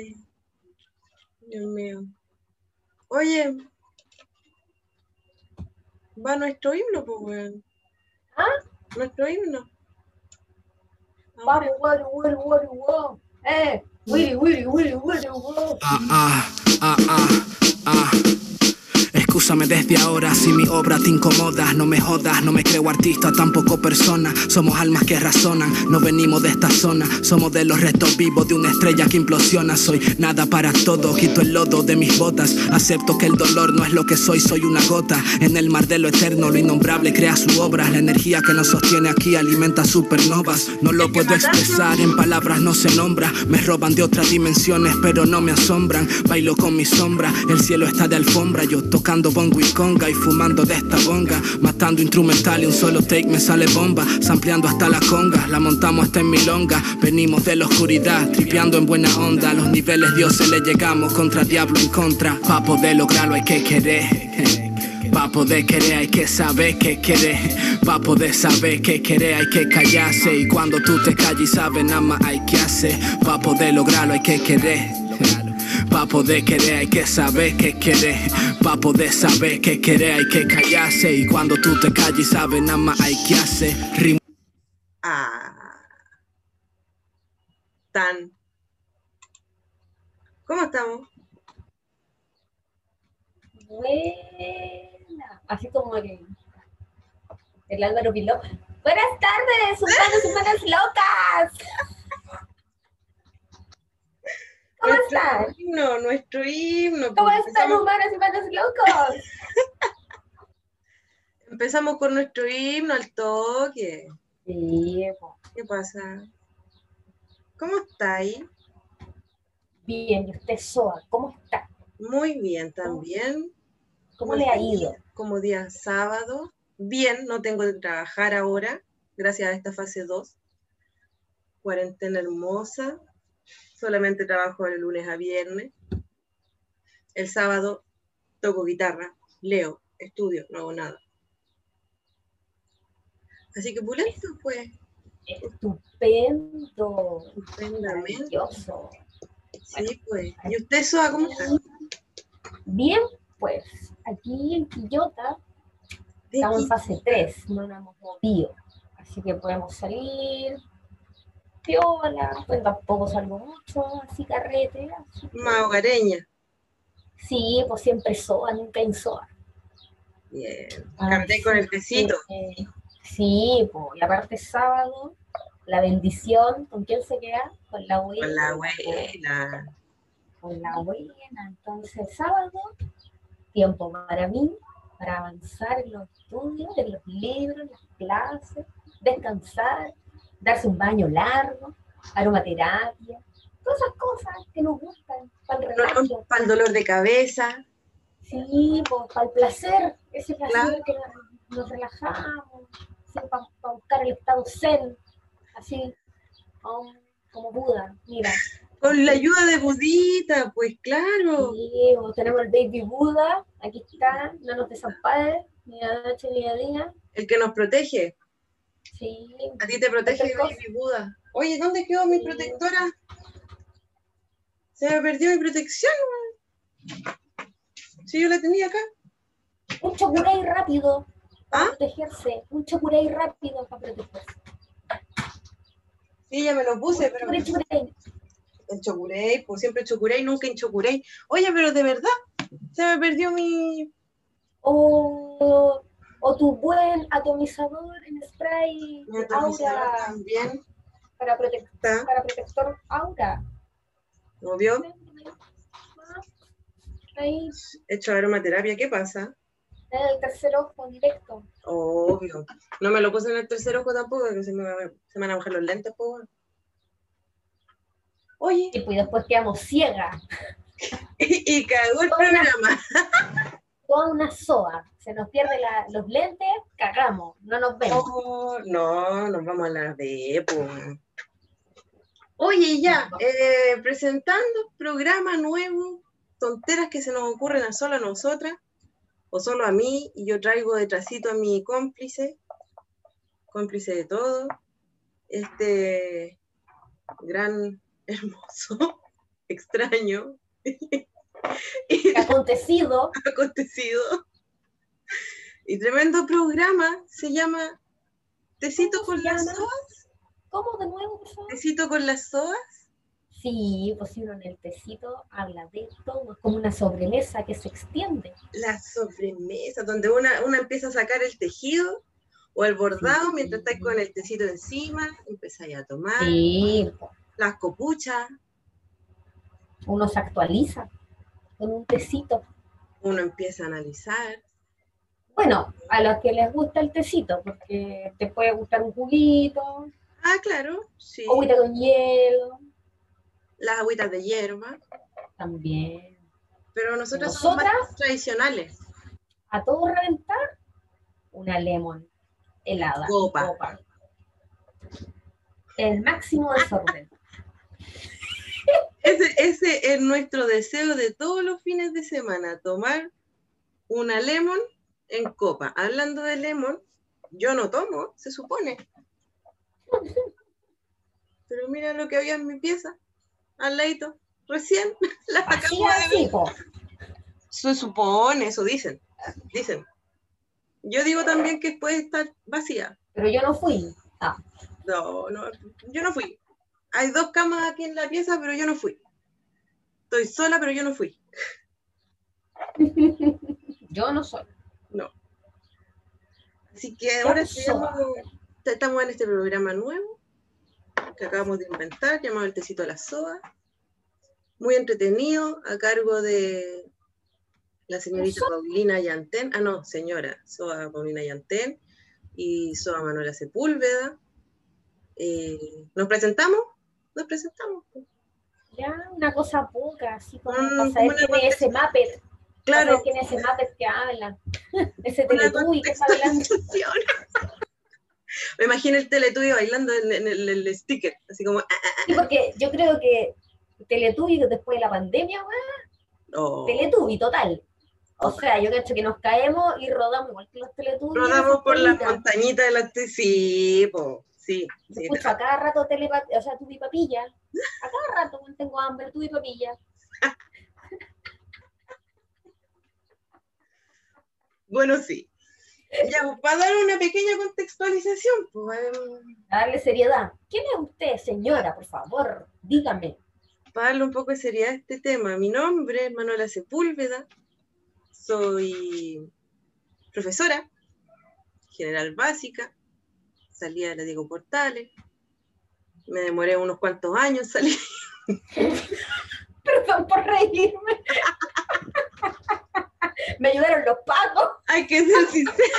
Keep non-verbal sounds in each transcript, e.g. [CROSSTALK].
Ay, Dios mío. Oye, va nuestro himno, pues, weón. ¿Ah? Nuestro himno. Vamos, guari, guari, guari, guau. Eh, wiri, wiri, wiri, wiri, guau. Ah, ah, ah, ah, ah. Excúsame desde ahora si mi obra te incomoda. No me jodas, no me creo artista, tampoco persona. Somos almas que razonan, no venimos de esta zona. Somos de los restos vivos de una estrella que implosiona. Soy nada para todo, quito el lodo de mis botas. Acepto que el dolor no es lo que soy, soy una gota. En el mar de lo eterno, lo innombrable crea su obra. La energía que nos sostiene aquí alimenta supernovas. No lo puedo expresar, en palabras no se nombra. Me roban de otras dimensiones, pero no me asombran. Bailo con mi sombra, el cielo está de alfombra. Yo tocando bongo y conga y fumando de esta bonga. Matando instrumental y un solo take me sale bomba. Sampleando hasta la conga, la montamos hasta en milonga. Venimos de la oscuridad, tripeando en buena onda. Los niveles dioses le llegamos contra diablo en contra. Pa' poder lograrlo hay que querer. Pa' poder querer hay que saber qué querer. Pa' poder saber qué querer hay que callarse. Y cuando tú te calles y sabes nada más hay que hacer. Pa' poder lograrlo hay que querer. Pa' poder querer hay que saber qué querer. Pa' poder saber qué querer hay que callarse. Y cuando tú te calles y sabes nada más hay que hacer. Rim- Ah. Tan. ¿Cómo estamos? Buena. Así como el, el Álvaro Piló. Buenas tardes, humanos, humanas locas. ¿Cómo Nuestro están? himno, nuestro himno. ¿Cómo pues, están, empezamos, humanos, humanos locos? [LAUGHS] empezamos con nuestro himno al toque. Sí. ¿Qué pasa? ¿Cómo estáis? bien. ¿Y usted, Soa, cómo está? Muy bien también. ¿Cómo le ha ido? Como día sábado. Bien, no tengo que trabajar ahora, gracias a esta fase 2. Cuarentena hermosa. Solamente trabajo de lunes a viernes. El sábado toco guitarra, leo, estudio, no hago nada. Así que pulento, pues, Estupendo. estupendamente. Maravilloso. Sí, pues. ¿Y usted, Soa, cómo está? Bien, pues aquí en Quillota estamos en fase 3, no nos hemos movido. Así que podemos salir, piola, pues tampoco salgo mucho, así carrete. así Más hogareña. Sí, pues siempre soa, nunca en soa. Bien. Ah, Carté con el sí, tecito. eh, Sí, pues, y aparte sábado, la bendición, ¿con quién se queda? Con la abuela. Con la abuela. Con la abuela. Entonces, sábado, tiempo para mí, para avanzar en los estudios, en los libros, en las clases, descansar, darse un baño largo, aromaterapia, todas esas cosas que nos gustan, para el relajo. Para el dolor de cabeza. Sí, pues, para el placer, ese placer Claro. que nos, nos relajamos, para, buscar el estado zen, así, um, como Buda, mira. Con la ayuda de Budita, pues claro. Sí, pues, tenemos el baby Buda, aquí está, no nos desampare, ni a noche ni a día. El que nos protege. Sí, A ti te protege Baby Buda. Oye, ¿dónde quedó mi Sí. protectora? Se me perdió mi protección. Si yo la tenía acá. un chocuray rápido para ¿Ah? protegerse, un chocuray rápido para protegerse. Sí, ya me lo puse, pero Chocuray, chocuray. en Chocurey, pues siempre Chocurey, nunca en Chocurey. Oye, pero de verdad, se me perdió mi. O, o tu buen atomizador en spray mi atomizador aura también. para, protec- Está, para protector aura. ¿lo vio? Ahí, Hecho aromaterapia, ¿qué pasa? en el tercer ojo directo. Obvio. No me lo puse en el tercer ojo tampoco, que se me, va- se me van a bajar los lentes, pues. Oye, Y pues después quedamos ciegas. [LAUGHS] y, y cagó el programa. Toda una soa. Se nos pierden los lentes, cagamos, no nos vemos. Oh, no, nos vamos a la de. Oye, ya, eh, presentando programa nuevo, tonteras que se nos ocurren a solo a nosotras, o solo a mí, y yo traigo detrásito a mi cómplice, cómplice de todo, este gran, [LAUGHS] hermoso, extraño. [LAUGHS] acontecido. acontecido. Y tremendo programa se llama Tecito con las soas. ¿Cómo de nuevo, Tecito con las soas. Sí, pues en el tecito habla de todo, es como una sobremesa que se extiende. La sobremesa, donde una, una empieza a sacar el tejido o el bordado mientras está con el tecito encima, empezáis a tomar. Sí. Las copuchas. Uno se actualiza con un tecito. Uno empieza a analizar. Bueno, a los que les gusta el tecito, porque te puede gustar un juguito. Ah, claro, sí. Agüita con hielo. Las agüitas de hierba. También. Pero nosotros somos más tradicionales. A todo reventar, una lemon helada. Copa. El máximo desorden. Ese, ese es nuestro deseo de todos los fines de semana, tomar una lemon en copa. Hablando de lemon, yo no tomo, se supone. Pero mira lo que había en mi pieza, al ladito, recién [LAUGHS] la acabo de Se supone, eso dicen, dicen. Yo digo también que puede estar vacía. Pero yo no fui. Ah. No, no, yo no fui. Hay dos camas aquí en la pieza, pero yo no fui. Estoy sola, pero yo no fui. [LAUGHS] yo no soy. No. Así que ahora estamos, en este programa nuevo que acabamos de inventar, llamado El Tecito a la Soa. Muy entretenido, a cargo de la señorita Paulina Yantén, ah no, señora, Soa Paulina Yantén y Soa Manuela Sepúlveda. Eh, ¿Nos presentamos? Nos presentamos. Ya, una cosa poca, así como mm, para saber quién es ese Muppet. Claro. Para quién es ese Muppet que habla. [LAUGHS] ese Teletubby que está hablando. [LAUGHS] Me imagino el Teletubby bailando en, el, sticker, así como... Ah, ah, ah, sí, porque yo creo que Teletubby después de la pandemia, oh. Teletubby total. O sea, yo cacho que nos caemos y rodamos igual que los teletubbies. Rodamos por las montañitas de la sí, po. Sí. sí Escucho a cada rato telepatía, o sea, tuve papilla. A cada rato tengo hambre, tuve papilla. [LAUGHS] bueno, sí. Ya, pues, para dar una pequeña contextualización, pues. Darle seriedad. ¿Quién es usted, señora, por favor? Dígame. Para darle un poco de seriedad a este tema, mi nombre es Manuela Sepúlveda, soy profesora, general básica, salí de la Diego Portales, me demoré unos cuantos años salir. [LAUGHS] Perdón por reírme. me ayudaron los pagos. Hay que ser sincera.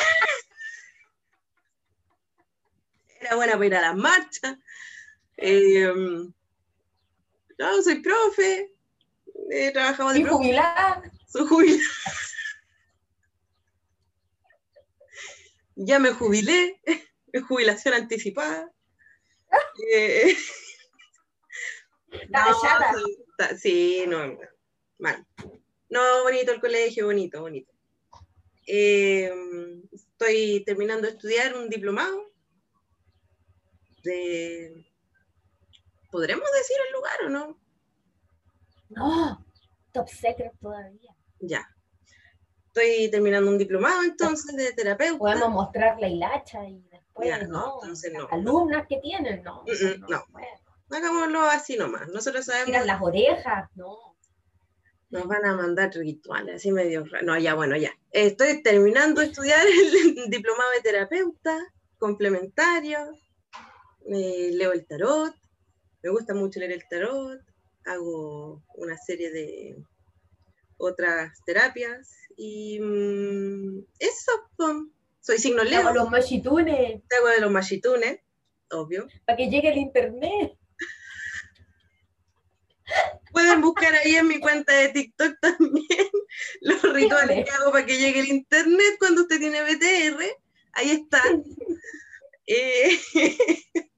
Era buena para ir a las marchas. Eh, no, soy profe. He trabajado de ¿Y jubilada? Soy jubilada. ya me jubilé, jubilación anticipada. [LAUGHS] eh, [LAUGHS] no, sí, no, mal. No, bonito el colegio, bonito, bonito. Eh, estoy terminando de estudiar un diplomado de... ¿Podremos decir el lugar o no? No, top secret todavía. Ya, estoy terminando un diplomado entonces de terapeuta. Podemos mostrar la hilacha y después, no, alumnas que tienen, no. Mm, mm, no, Hagámoslo así nomás. Nosotros sabemos. Tiran las orejas, no. Nos van a mandar rituales, así medio. No, ya, bueno, ya. Estoy terminando de estudiar el [LAUGHS] diplomado de terapeuta complementario. leo el tarot. Me gusta mucho leer el tarot. Hago una serie de otras terapias y mm, eso, soy signo Leo. Hago los machitunes. Te hago de los machitunes, obvio. Para que llegue el internet. Pueden buscar ahí en mi cuenta de TikTok también [LAUGHS] los rituales que hago para que llegue el internet cuando usted tiene BTR. Ahí están. [LAUGHS] Eh, [LAUGHS]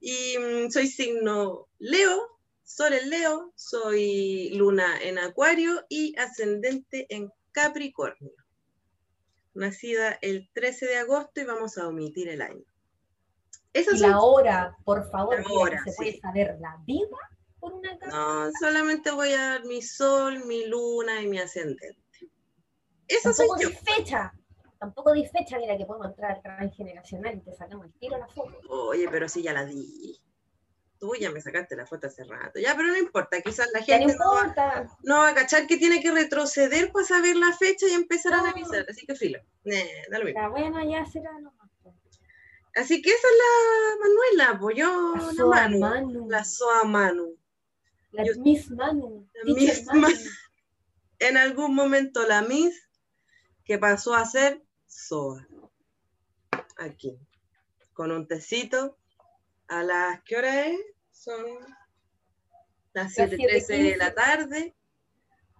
y mm, soy signo Leo, Sol en Leo, soy Luna en Acuario y ascendente en Capricornio. Nacida el 13 de agosto y vamos a omitir el año. y la hora, por favor, ¿se puede saber la vida? por una carta? No, solamente voy a dar mi sol, mi luna y mi ascendente. Eso soy Tampoco yo. di fecha. Tampoco di fecha, mira que podemos entrar al transgeneracional y te sacamos el tiro a la foto. Oye, pero sí ya la di. Tú ya me sacaste la foto hace rato. Ya, pero no importa, quizás la gente no va, importa. no va a cachar que tiene que retroceder para saber la fecha y empezar a analizar. Así que filo. Eh, da lo mismo. Ya, bueno, ya será nomás. pues. Así que esa es la Manuela, pues yo, La Soa Manu. Manu. La Soa Manu. La Yo- Miss Manu. La Miss Manu. Manu. En algún momento la Miss que pasó a ser Soa. Aquí. Con un tecito. A las, ¿qué hora es? Son las Las 7.13 de la 7:15. tarde.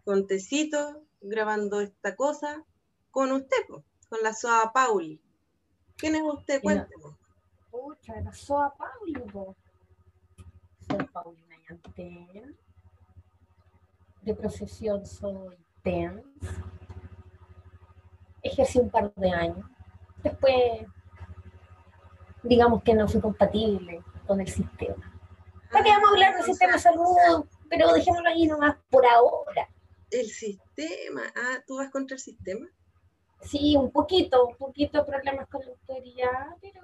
Con tecito, grabando esta cosa. Con usted, con la Soa Pauli. ¿Quién es usted? Cuénteme. Pucha, la Soa Pauli, po. Soy Paulina Yantén. De profesión soy TENS. Ejercí un par de años. Después, digamos que no fui compatible con el sistema. ¿Para qué vamos a hablar del sistema de salud? Pero dejémoslo ahí nomás por ahora. El sistema. Ah, ¿tú vas contra el sistema? Sí, un poquito, un poquito de problemas con la autoridad, pero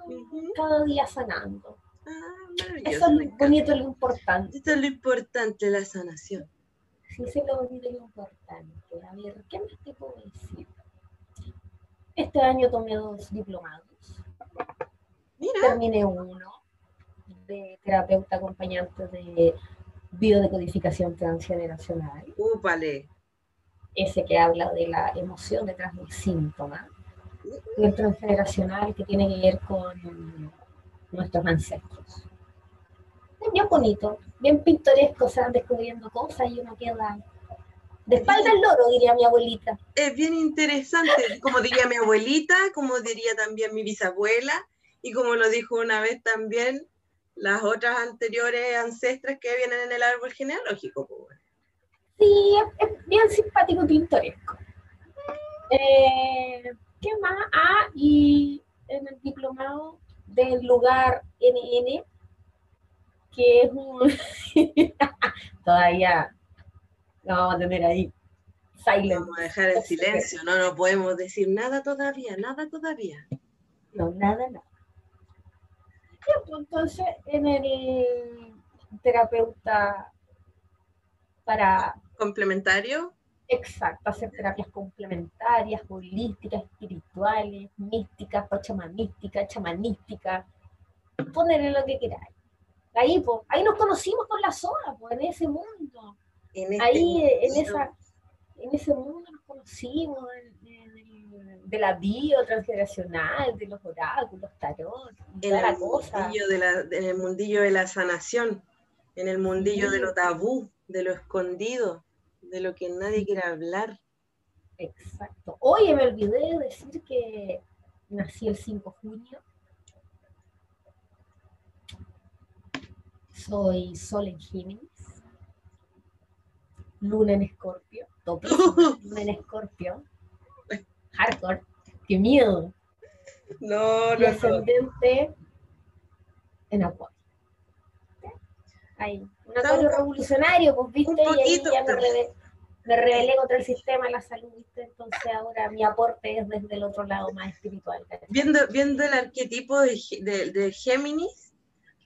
cada día sanando. Ah. Eso es lo bonito lo importante. Esto es lo importante, la sanación. Sí, eso es lo bonito y lo importante. A ver, ¿qué más te puedo decir? Este año tomé dos diplomados. Mira, Terminé uno de terapeuta acompañante de biodecodificación transgeneracional. úpale. ese que habla de la emoción detrás del síntoma, y el transgeneracional que tiene que ver con nuestros ancestros. Es bien bonito, bien pintoresco, se van descubriendo cosas y uno queda de espalda al loro, diría mi abuelita. Es bien interesante, como diría mi abuelita, como diría también mi bisabuela, y como lo dijo una vez también las otras anteriores ancestras que vienen en el árbol genealógico. pues. Sí, es, es bien simpático y pintoresco. Eh, ¿Qué más? Ah, y en el diplomado del lugar NN, que es un... [LAUGHS] Todavía lo vamos a tener ahí. Silent. Vamos a dejar en silencio, no, no podemos decir nada todavía, nada todavía. No, nada, nada. Pues, entonces, en el terapeuta para Complementario, Exacto, hacer terapias complementarias, holísticas, espirituales, místicas, pachamanísticas, chamanísticas, ponerle lo que queráis. Ahí, po, ahí nos conocimos con la zona, pues, en ese mundo. en este Ahí, en, esa, en ese mundo nos conocimos, en- de la bio transgeneracional, de los oráculos, tarot, en el cosa. mundillo de la, en el mundillo de la sanación, en el mundillo de lo tabú, de lo escondido, de lo que nadie quiere hablar. Exacto. Oye, me olvidé de decir que nací el 5 de junio. Soy Sol en Géminis. Luna en Escorpio. [LAUGHS] Luna en Escorpio. Hardcore. Qué miedo. No, Y no, no. ascendente en Acuario. Ahí. Un acuario revolucionario, pues viste, y ahí ya me, rebe- me rebelé contra el sistema de la salud, viste, entonces ahora mi aporte es desde el otro lado más espiritual. Viendo, viendo el arquetipo de, de- de Géminis,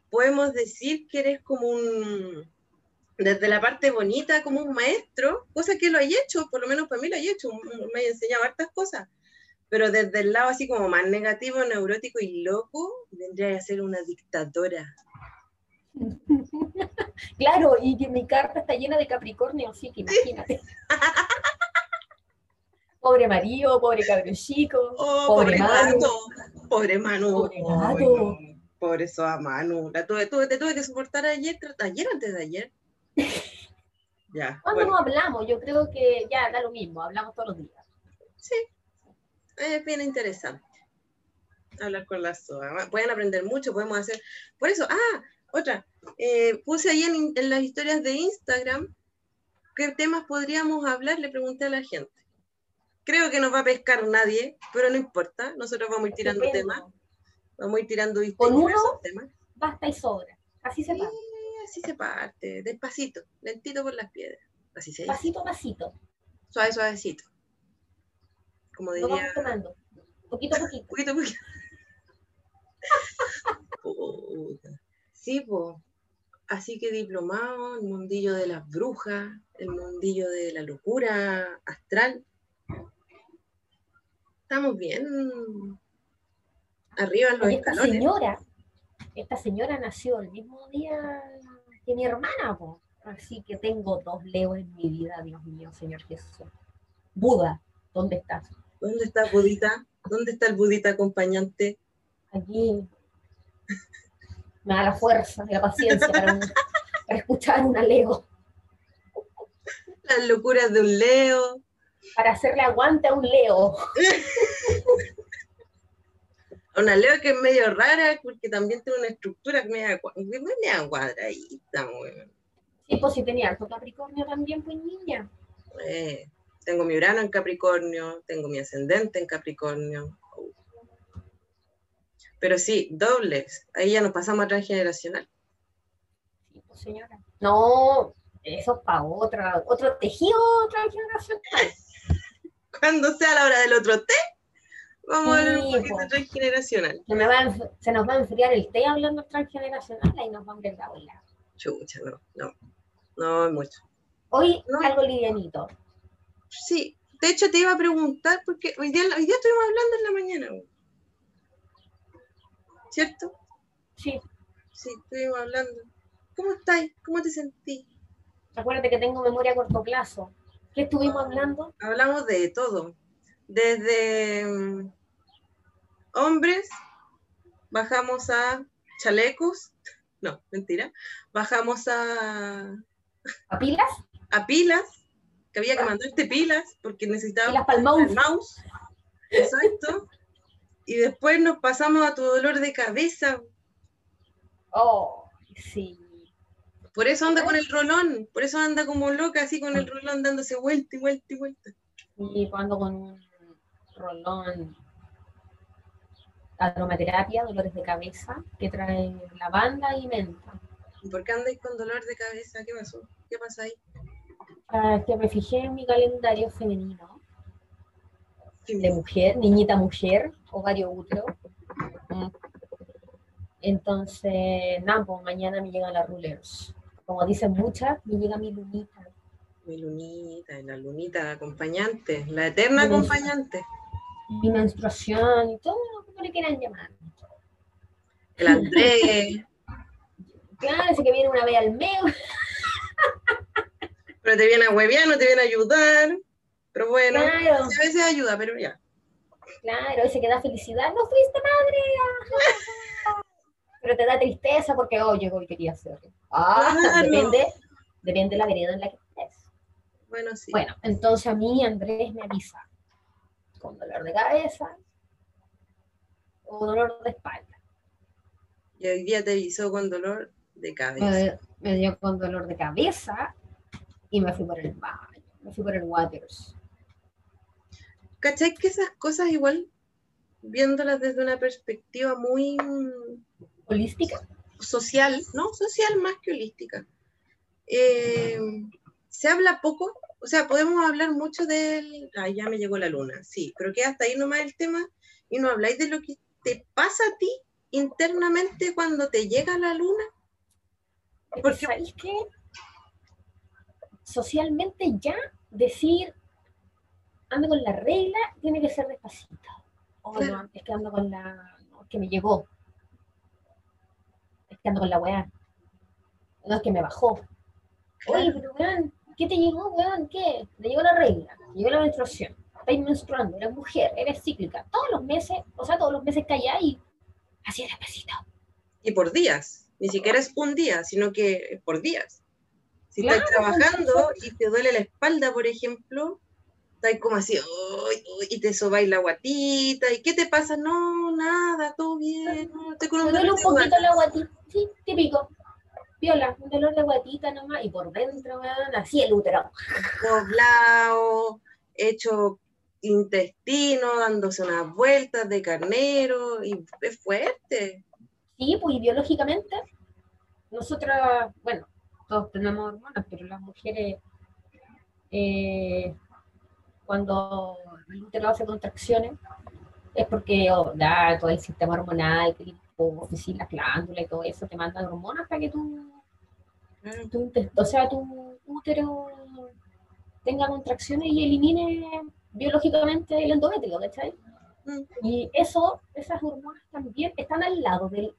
podemos decir que eres como un, desde la parte bonita, como un maestro, cosa que lo hay hecho, por lo menos para mí lo hay hecho, me ha enseñado hartas cosas, pero desde el lado así como más negativo, neurótico y loco, vendría a ser una dictadora. [LAUGHS] Claro, y que mi carta está llena de Capricornio, sí que imagínate. [LAUGHS] pobre marido, pobre cabro chico, Oh, Pobre pobre, Manu. pobre Manu, Pobre Ay, gato. no, pobre Soa Manu, la tuve, tuve- te tuve que soportar ayer, ayer antes de ayer. Ya, ¿Cuándo bueno. no hablamos? Yo creo que ya da lo mismo, hablamos todos los días. Sí, es bien interesante hablar con la SOA. Pueden aprender mucho, podemos hacer. Por eso, ah, otra, eh, puse ahí en, en las historias de Instagram qué temas podríamos hablar, le pregunté a la gente. Creo que no va a pescar nadie, pero no importa, nosotros vamos a ir tirando temas, vamos a ir tirando Con uno, temas. Basta y sobra. Así se pasa. Así se parte, despacito, lentito por las piedras. Así se dice. Pasito a pasito. Suave, suavecito. Como Lo diría. vamos tomando. Poquito a poquito. Poquito, poquito. Puta. Sí, pues. Así que diplomado, el mundillo de las brujas, el mundillo de la locura astral. Estamos bien arriba en los esta escalones. señora, esta señora nació el mismo día que mi hermana, po. así que tengo dos leos en mi vida, Dios mío, Señor Jesús. Buda, ¿dónde estás? ¿Dónde está Budita? ¿Dónde está el Budita acompañante? Aquí me da la fuerza y la paciencia para, para escuchar una leo, Las locuras de un Leo. para hacerle aguante a un leo. [LAUGHS] Una Leo que es medio rara porque también tiene una estructura media, cua- media cuadradita. weón. Sí, pues si tenía alto Capricornio también, pues niña. Eh, tengo mi Urano en Capricornio, tengo mi ascendente en Capricornio. Pero sí, dobles. Ahí ya nos pasamos a transgeneracional. Sí, pues señora. No, eso es para otra, otro tejido transgeneracional. [LAUGHS] Cuando sea la hora del otro té, vamos a ver un Sí, poquito po. transgeneracional. Se, me va a enf- se nos va a enfriar el té hablando transgeneracional y nos va a ver la bola. Chucha, no, no. No es mucho. Hoy No. algo livianito. Sí, de hecho te iba a preguntar porque hoy día, hoy día estuvimos hablando en la mañana. ¿Cierto? Sí, Sí, estuvimos hablando. ¿Cómo estás? ¿Cómo te sentís? acuérdate que tengo memoria a corto plazo. ¿Qué estuvimos hablando? Hablamos de todo. Desde mm, hombres, bajamos a chalecos. [LAUGHS] No, mentira. Bajamos a, ¿A pilas? a pilas, que había que mandarte pilas porque necesitábamos Pilas mouse. el mouse. Exacto. Y después nos pasamos a tu dolor de cabeza. Oh, sí. Por eso anda con el rolón. Por eso anda como loca, así con el rolón dándose vuelta y vuelta y vuelta. Y cuando con un rolón aromaterapia, dolores de cabeza, que trae lavanda y menta. ¿Y por qué andáis con dolor de cabeza? ¿Qué pasó? ¿Qué pasa ahí? Ah, que me fijé en mi calendario femenino, ¿Qué de mujer, niñita mujer, ovario útero. Entonces, nada, pues mañana me llega la rulers. Como dicen muchas, me llega mi lunita. Mi lunita, la lunita acompañante, la eterna acompañante. Mi menstruación y todo lo que le quieran llamar. El Andrés, [LAUGHS] Claro, ese que viene una vez al mes. [LAUGHS] pero te viene a huevear, no te viene a ayudar. Pero bueno, Claro. a veces ayuda, pero ya. Claro, ese que da felicidad, no fuiste madre. Pero te da tristeza porque, oh, llegó y quería hacerlo. Ah, Claro. depende, depende de la vereda en la que estés. Bueno, sí. Bueno, entonces a mí Andrés me avisa con dolor de cabeza o dolor de espalda. Y hoy día te avisó con dolor de cabeza. Me, me dio con dolor de cabeza y me fui por el baño, me fui por el waters. ¿Cachai que esas cosas igual, viéndolas desde una perspectiva muy mm, ¿Holística? social, ¿no? Social más que holística. Eh, se habla poco, o sea, podemos hablar mucho del, ay, ya me llegó la luna, sí, pero que hasta ahí nomás el tema y no habláis de lo que te pasa a ti internamente cuando te llega la luna. Porque, ¿sabéis qué? Socialmente ya decir ando con la regla tiene que ser despacito. O Claro. no, es que ando con la. No, es que me llegó. Es que ando con la weá. No, es que me bajó. Oye, pero weón, ¿qué te llegó, weón? ¿Qué? ¿Te llegó la regla? ¿Te llegó la menstruación? Estás menstruando, eres mujer, eres cíclica. Todos los meses, o sea, todos los meses calláis y así despacito. Y por días, ni siquiera es un día, sino que por días. Si estás trabajando y te duele la espalda, por ejemplo, estás como así, "Ay, ay", y te sobáis la guatita, ¿y qué te pasa? No, nada, todo bien, no, estoy con un dolor un poquito guata". la guatita, sí, típico. Viola, un dolor de guatita nomás, y por dentro, weón, así el útero. doblado, hecho intestino, dándose unas vueltas de carnero, y es fuerte. Sí, pues y biológicamente nosotras, bueno, todos tenemos hormonas, pero las mujeres, eh, cuando el útero hace contracciones, es porque oh, da todo el sistema hormonal, que la glándula y todo eso, te mandan hormonas para que tú, o sea, tu útero tenga contracciones y elimine biológicamente el endometrio, ¿cachai? Mm. Y eso, esas hormonas también están al lado del,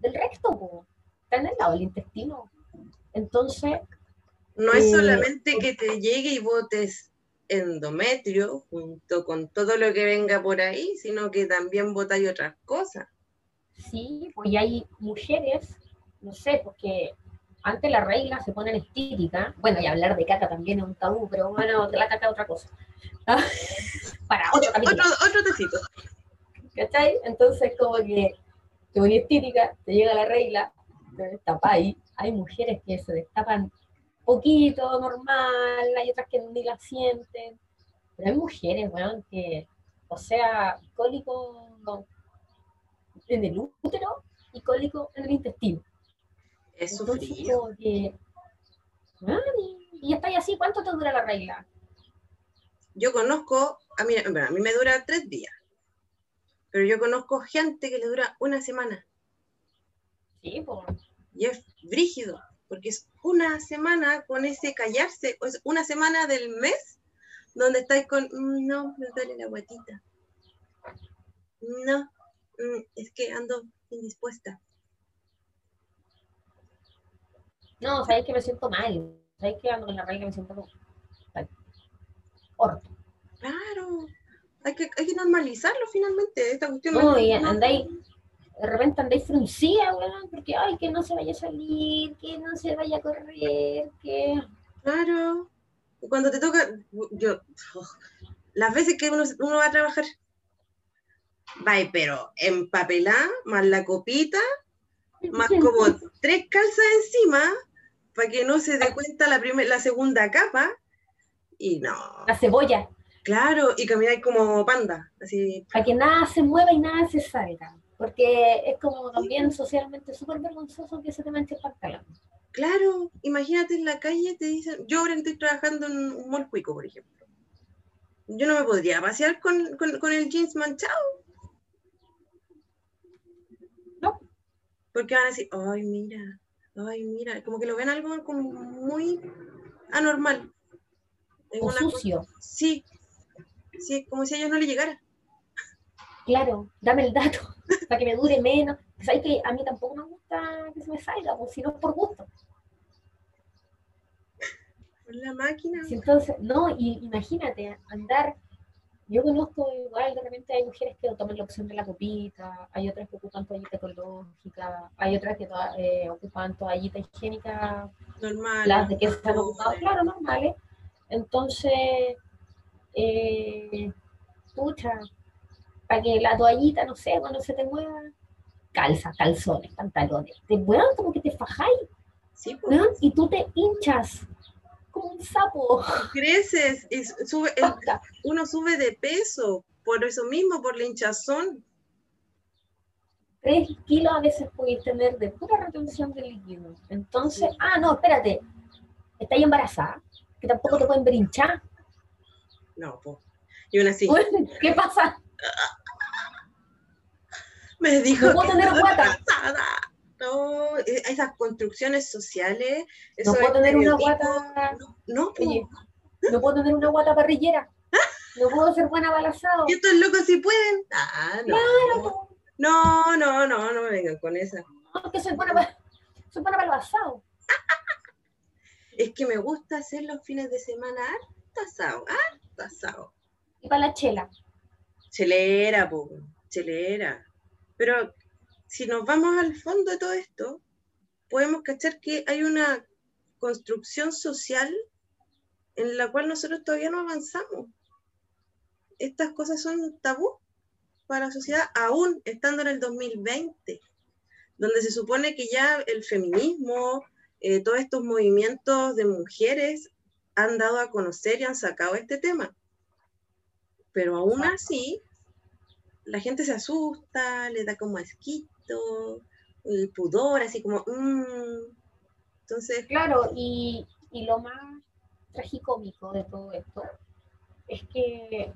del recto, están al lado del intestino. Entonces... No es eh, solamente que te llegue y botes endometrio junto con todo lo que venga por ahí, sino que también botáis otras cosas. Sí, pues hay mujeres, no sé, porque antes la regla se pone estítica. Bueno, y hablar de caca también es un tabú, pero bueno, la caca es otra cosa. [LAUGHS] Para otro Otro, otro tecito. ¿Cachai? Entonces, como que te pones estítica, te llega la regla, te destapáis. Hay mujeres que se destapan poquito, normal, hay otras que ni la sienten. Pero hay mujeres, bueno, que, o sea, cólico en el útero y cólico en el intestino. Es sufrido. y, y estáis así, ¿cuánto te dura la regla? Yo conozco, a mí, a mí me dura tres días, pero yo conozco gente que le dura una semana. Sí, pues. Y es brígido, porque es una semana con ese callarse, es una semana del mes donde estáis con, mm, no, me duele la guatita. No, mm, es que ando indispuesta. No, sabéis que me siento mal. Sabéis que ando con la regla me siento como orto. Claro. Hay que, hay que normalizarlo finalmente. Esta cuestión no, y andáis, de repente andáis fruncida, weón, porque ay, que no se vaya a salir, que no se vaya a correr, que. Claro. Y cuando te toca, yo, oh, las veces que uno, uno va a trabajar, va, pero empapelada, más la copita, más como tres calzas encima, para que no se dé cuenta la, la segunda capa, y no. La cebolla. Claro, y caminar como panda, así. Para que nada se mueva y nada se salga, porque es como también socialmente súper vergonzoso que se te manche el pantalón. Claro, imagínate en la calle, te dicen, yo ahora estoy trabajando en un mall cuico, por ejemplo. Yo no me podría pasear con, con, con el jeans manchado. Porque van a decir, ay, mira, ay, mira, como que lo ven algo como muy anormal. o sucio. Sí, sí, como si a ellos no le llegara. Claro, dame el dato, [LAUGHS] para que me dure menos. Sabes que a mí tampoco me gusta que se me salga, pues si no es por gusto. [LAUGHS] Con la máquina. entonces, no, y imagínate, andar yo conozco igual, de repente hay mujeres que toman la opción de la copita, hay otras que ocupan toallita ecológica, hay otras que eh, ocupan toallita higiénica, normal, las de que se han ocupado, claro, normales. Entonces, eh, pucha, para que la toallita, no sé, cuando se te mueva, calza, calzones, pantalones, te muevan como que te fajáis, sí, pues. y tú te hinchas como un sapo. Creces, y sube, uno sube de peso, por eso mismo, por la hinchazón. Tres kilos a veces puedes tener de pura retención de líquido. Entonces, ah, no, espérate, ¿estás embarazada? Que tampoco te pueden ver hinchar. No, pues. Y una así. ¿Qué pasa? [LAUGHS] Me dijo. Puedo tener guata. No, e, esas construcciones sociales. no puedo tener una guata. No, no, puedo tener una guata parrillera. No puedo ser buena balazado. ¿Y estos locos sí pueden? Ah, no. Claro. No, no, no, no me vengan con esa. No, que soy buena para, soy buena para el asado. [LAUGHS] es que me gusta hacer los fines de semana harto asado, harto asado. Y para la chela. Chelera, po, chelera. Pero si nos vamos al fondo de todo esto, podemos cachar que hay una construcción social en la cual nosotros todavía no avanzamos. Estas cosas son tabú para la sociedad, aún estando en el 2020, donde se supone que ya el feminismo, eh, todos estos movimientos de mujeres han dado a conocer y han sacado este tema. Pero aún así, la gente se asusta, le da como asquito, el pudor, así como, mm. entonces... Claro, y, y lo más tragicómico de todo esto es que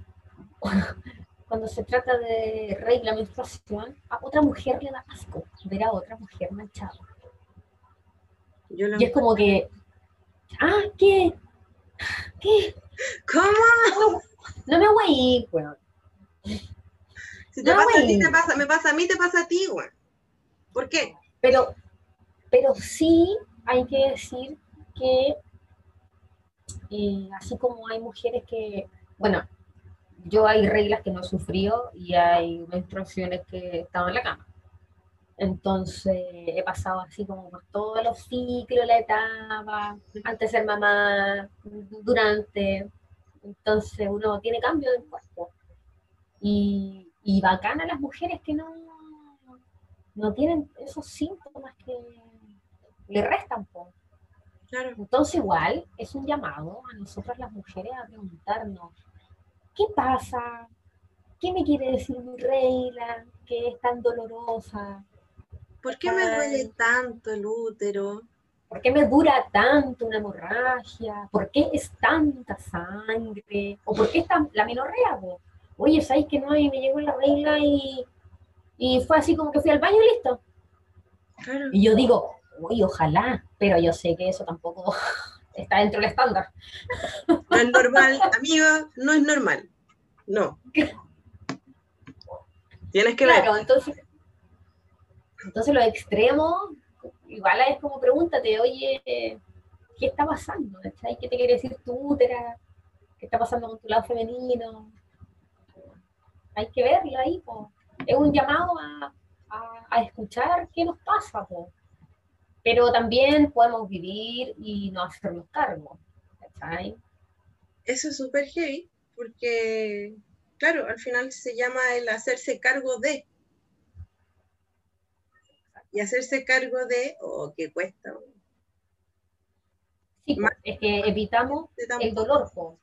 [LAUGHS] cuando se trata de regla menstruación, a otra mujer le da asco ver a otra mujer manchada. Yo Y es como que, ah, ¿qué? ¿Qué? ¿Cómo? No me voy a ir, weón. Si te No, pasa a ti, te pasa, me pasa a mí, te pasa a ti, güey. ¿Por qué? Pero, pero sí hay que decir que eh, así como hay mujeres que, bueno, yo hay reglas que no he sufrido y hay menstruaciones que he estado en la cama. Entonces he pasado así como por todos los ciclos, la etapa, antes de ser mamá, durante. Entonces uno tiene cambio del cuerpo. Y, y bacana las mujeres que no, no tienen esos síntomas que le restan. po. Claro. Entonces igual es un llamado a nosotras las mujeres a preguntarnos, ¿qué pasa? ¿Qué me quiere decir mi regla? ¿Qué es tan dolorosa? ¿Por qué me duele tanto el útero? ¿Por qué me dura tanto una hemorragia? ¿Por qué es tanta sangre? ¿O por qué está la menorrea? Oye, ¿sabes que no? Y me llegó la regla y, y fue así como que fui al baño y listo. Claro. Y yo digo, uy, ojalá, pero yo sé que eso tampoco [LAUGHS] está dentro del estándar. No es normal, [LAUGHS] amiga, no es normal. No. Tienes que ver. Entonces, entonces los extremos, igual es como pregúntate, oye, ¿qué está pasando? ¿Qué te quiere decir tu útera? ¿Qué está pasando con tu lado femenino? Hay que verlo ahí, po. Es un llamado a, a- a escuchar qué nos pasa, pero también podemos vivir y no hacernos cargo. ¿cachai? Eso es súper heavy, porque, claro, al final se llama el hacerse cargo de. Y hacerse cargo de, oh, que cuesta. Sí, Más- es que evitamos el dolor, po.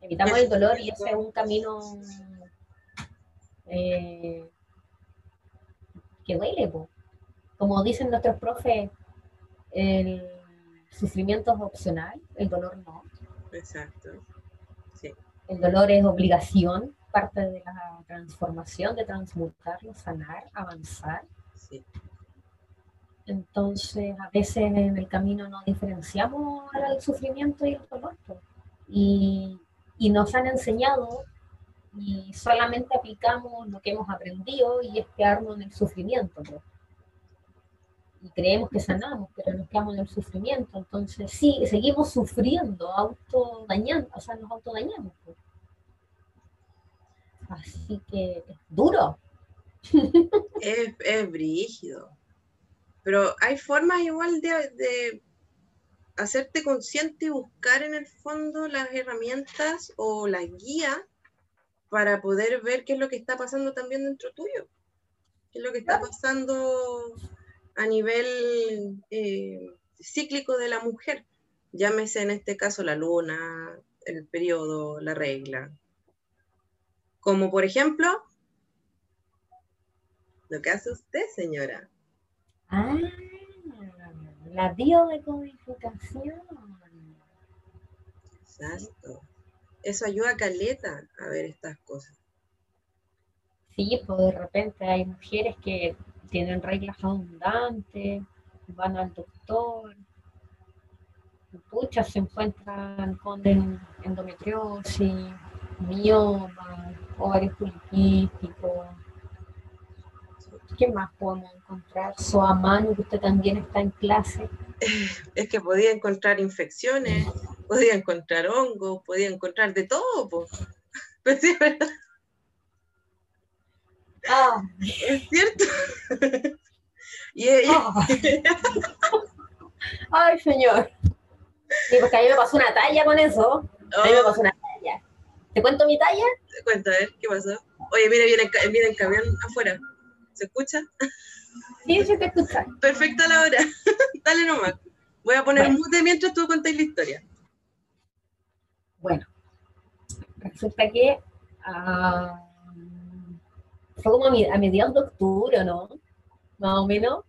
Evitamos el dolor y ese es un camino eh, que duele, po. Como dicen nuestros profes, el sufrimiento es opcional, el dolor no. Exacto. Sí. El dolor es obligación, parte de la transformación, de transmutarlo, sanar, avanzar. Sí. Entonces, a veces en el camino no diferenciamos el sufrimiento y el dolor. Y, y nos han enseñado y solamente aplicamos lo que hemos aprendido y es quedarnos en el sufrimiento. po. Y creemos que sanamos, pero nos quedamos en el sufrimiento. Entonces, sí, seguimos sufriendo, autodañando, o sea, nos autodañamos. po. Así que es duro. Es, es brígido. Pero hay formas igual de, de hacerte consciente y buscar en el fondo las herramientas o la guía para poder ver qué es lo que está pasando también dentro tuyo. Qué es lo que está pasando a nivel eh, cíclico de la mujer. Llámese en este caso la luna, el periodo, la regla. Como por ejemplo, lo que hace usted, señora. Ah, la biodecodificación. Exacto. Eso ayuda a Caleta a ver estas cosas. Sí, pues de repente hay mujeres que tienen reglas abundantes, van al doctor, muchas se encuentran con en- endometriosis, mioma, ovarios poliquísticos. ¿Qué más podemos encontrar? Soamano, que usted también está en clase. [LAUGHS] Es que podía encontrar infecciones, podía encontrar hongos, podía encontrar de todo, po. [LAUGHS] Pero sí, es verdad, Ah, es cierto. [LAUGHS] y, y- ah. [LAUGHS] Ay, señor. Sí, porque a mí me pasó una talla con eso. A mí me oh, pasó una talla. ¿Te cuento mi talla? cuenta, a ver, ¿qué pasó? Oye, mira, viene, viene el camión afuera. ¿Se escucha? Sí, sí, te escuchas. Perfecta la hora. Dale nomás. Voy a poner Bueno. mute mientras tú contáis la historia. Bueno, resulta que ah, fue como a, mediados de octubre, ¿no? más o menos.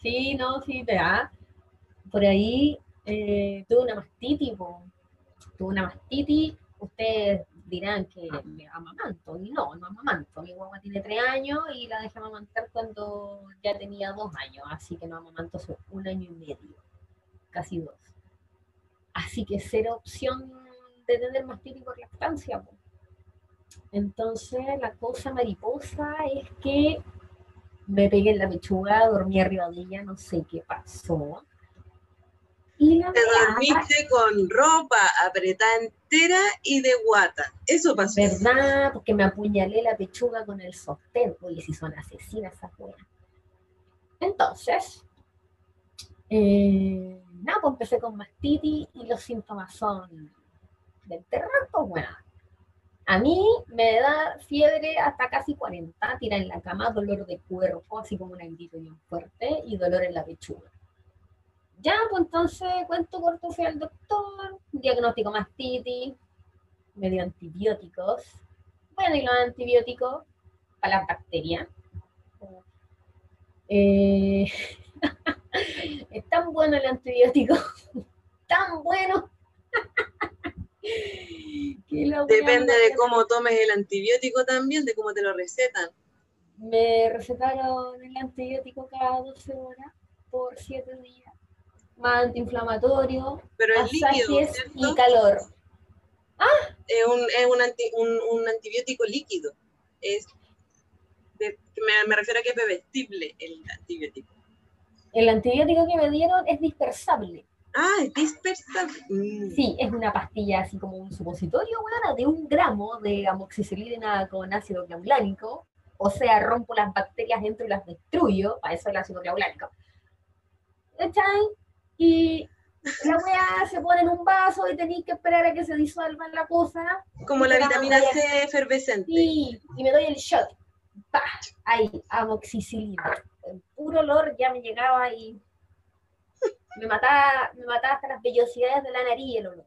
Sí, no, sí, te da. Por ahí eh, tuve una mastitis, po. tuve una mastitis. Ustedes dirán que me amamanto, y no, no amamanto. Mi guagua tiene tres años y la dejé amamantar cuando ya tenía dos años, así que no amamanto un año y medio, casi dos. Así que cero opción de tener mastitis por lactancia. po. Entonces, la cosa mariposa es que me pegué en la pechuga, dormí arriba de ella, no sé qué pasó. Y la Te dormiste con ropa apretada entera y de guata. Eso pasó. ¿verdad? Porque me apuñalé la pechuga con el sostén. Oye, si son asesinas esas weas. Entonces, eh, nada, pues empecé con mastitis y los síntomas son del terror, pues bueno. A mí me da fiebre hasta casi 40, tira en la cama, dolor de cuerpo, así como un grito fuerte, y dolor en la pechuga. Ya, pues entonces, cuento corto, fui al doctor, diagnóstico mastitis, me dio antibióticos. Bueno, y los antibióticos para las bacterias. Eh, es tan bueno el antibiótico, [LAUGHS] tan bueno. [LAUGHS] Depende de cómo tomes el antibiótico también, de cómo te lo recetan. Me recetaron el antibiótico cada 12 horas por 7 días. Más antiinflamatorio, Pero líquido, masajes y calor. Es un, es un, anti- un- un antibiótico líquido. Es de- me, me refiero a que es bebestible el antibiótico. El antibiótico que me dieron es dispersable. Ah, es dispersable. Mm. Sí, es una pastilla así como un supositorio, weona, de un gramo de amoxicilina con ácido clavulánico. O sea, rompo las bacterias dentro y las destruyo. Para eso el ácido clavulánico. ¿Cachai? Y la weá se pone en un vaso y tenéis que esperar a que se disuelva la cosa. Como la vitamina C efervescente. Sí, y me doy el shot. ¡Pah! Ahí, amoxicilina. El puro olor ya me llegaba y me mataba, me mataba hasta las vellosidades de la nariz el olor.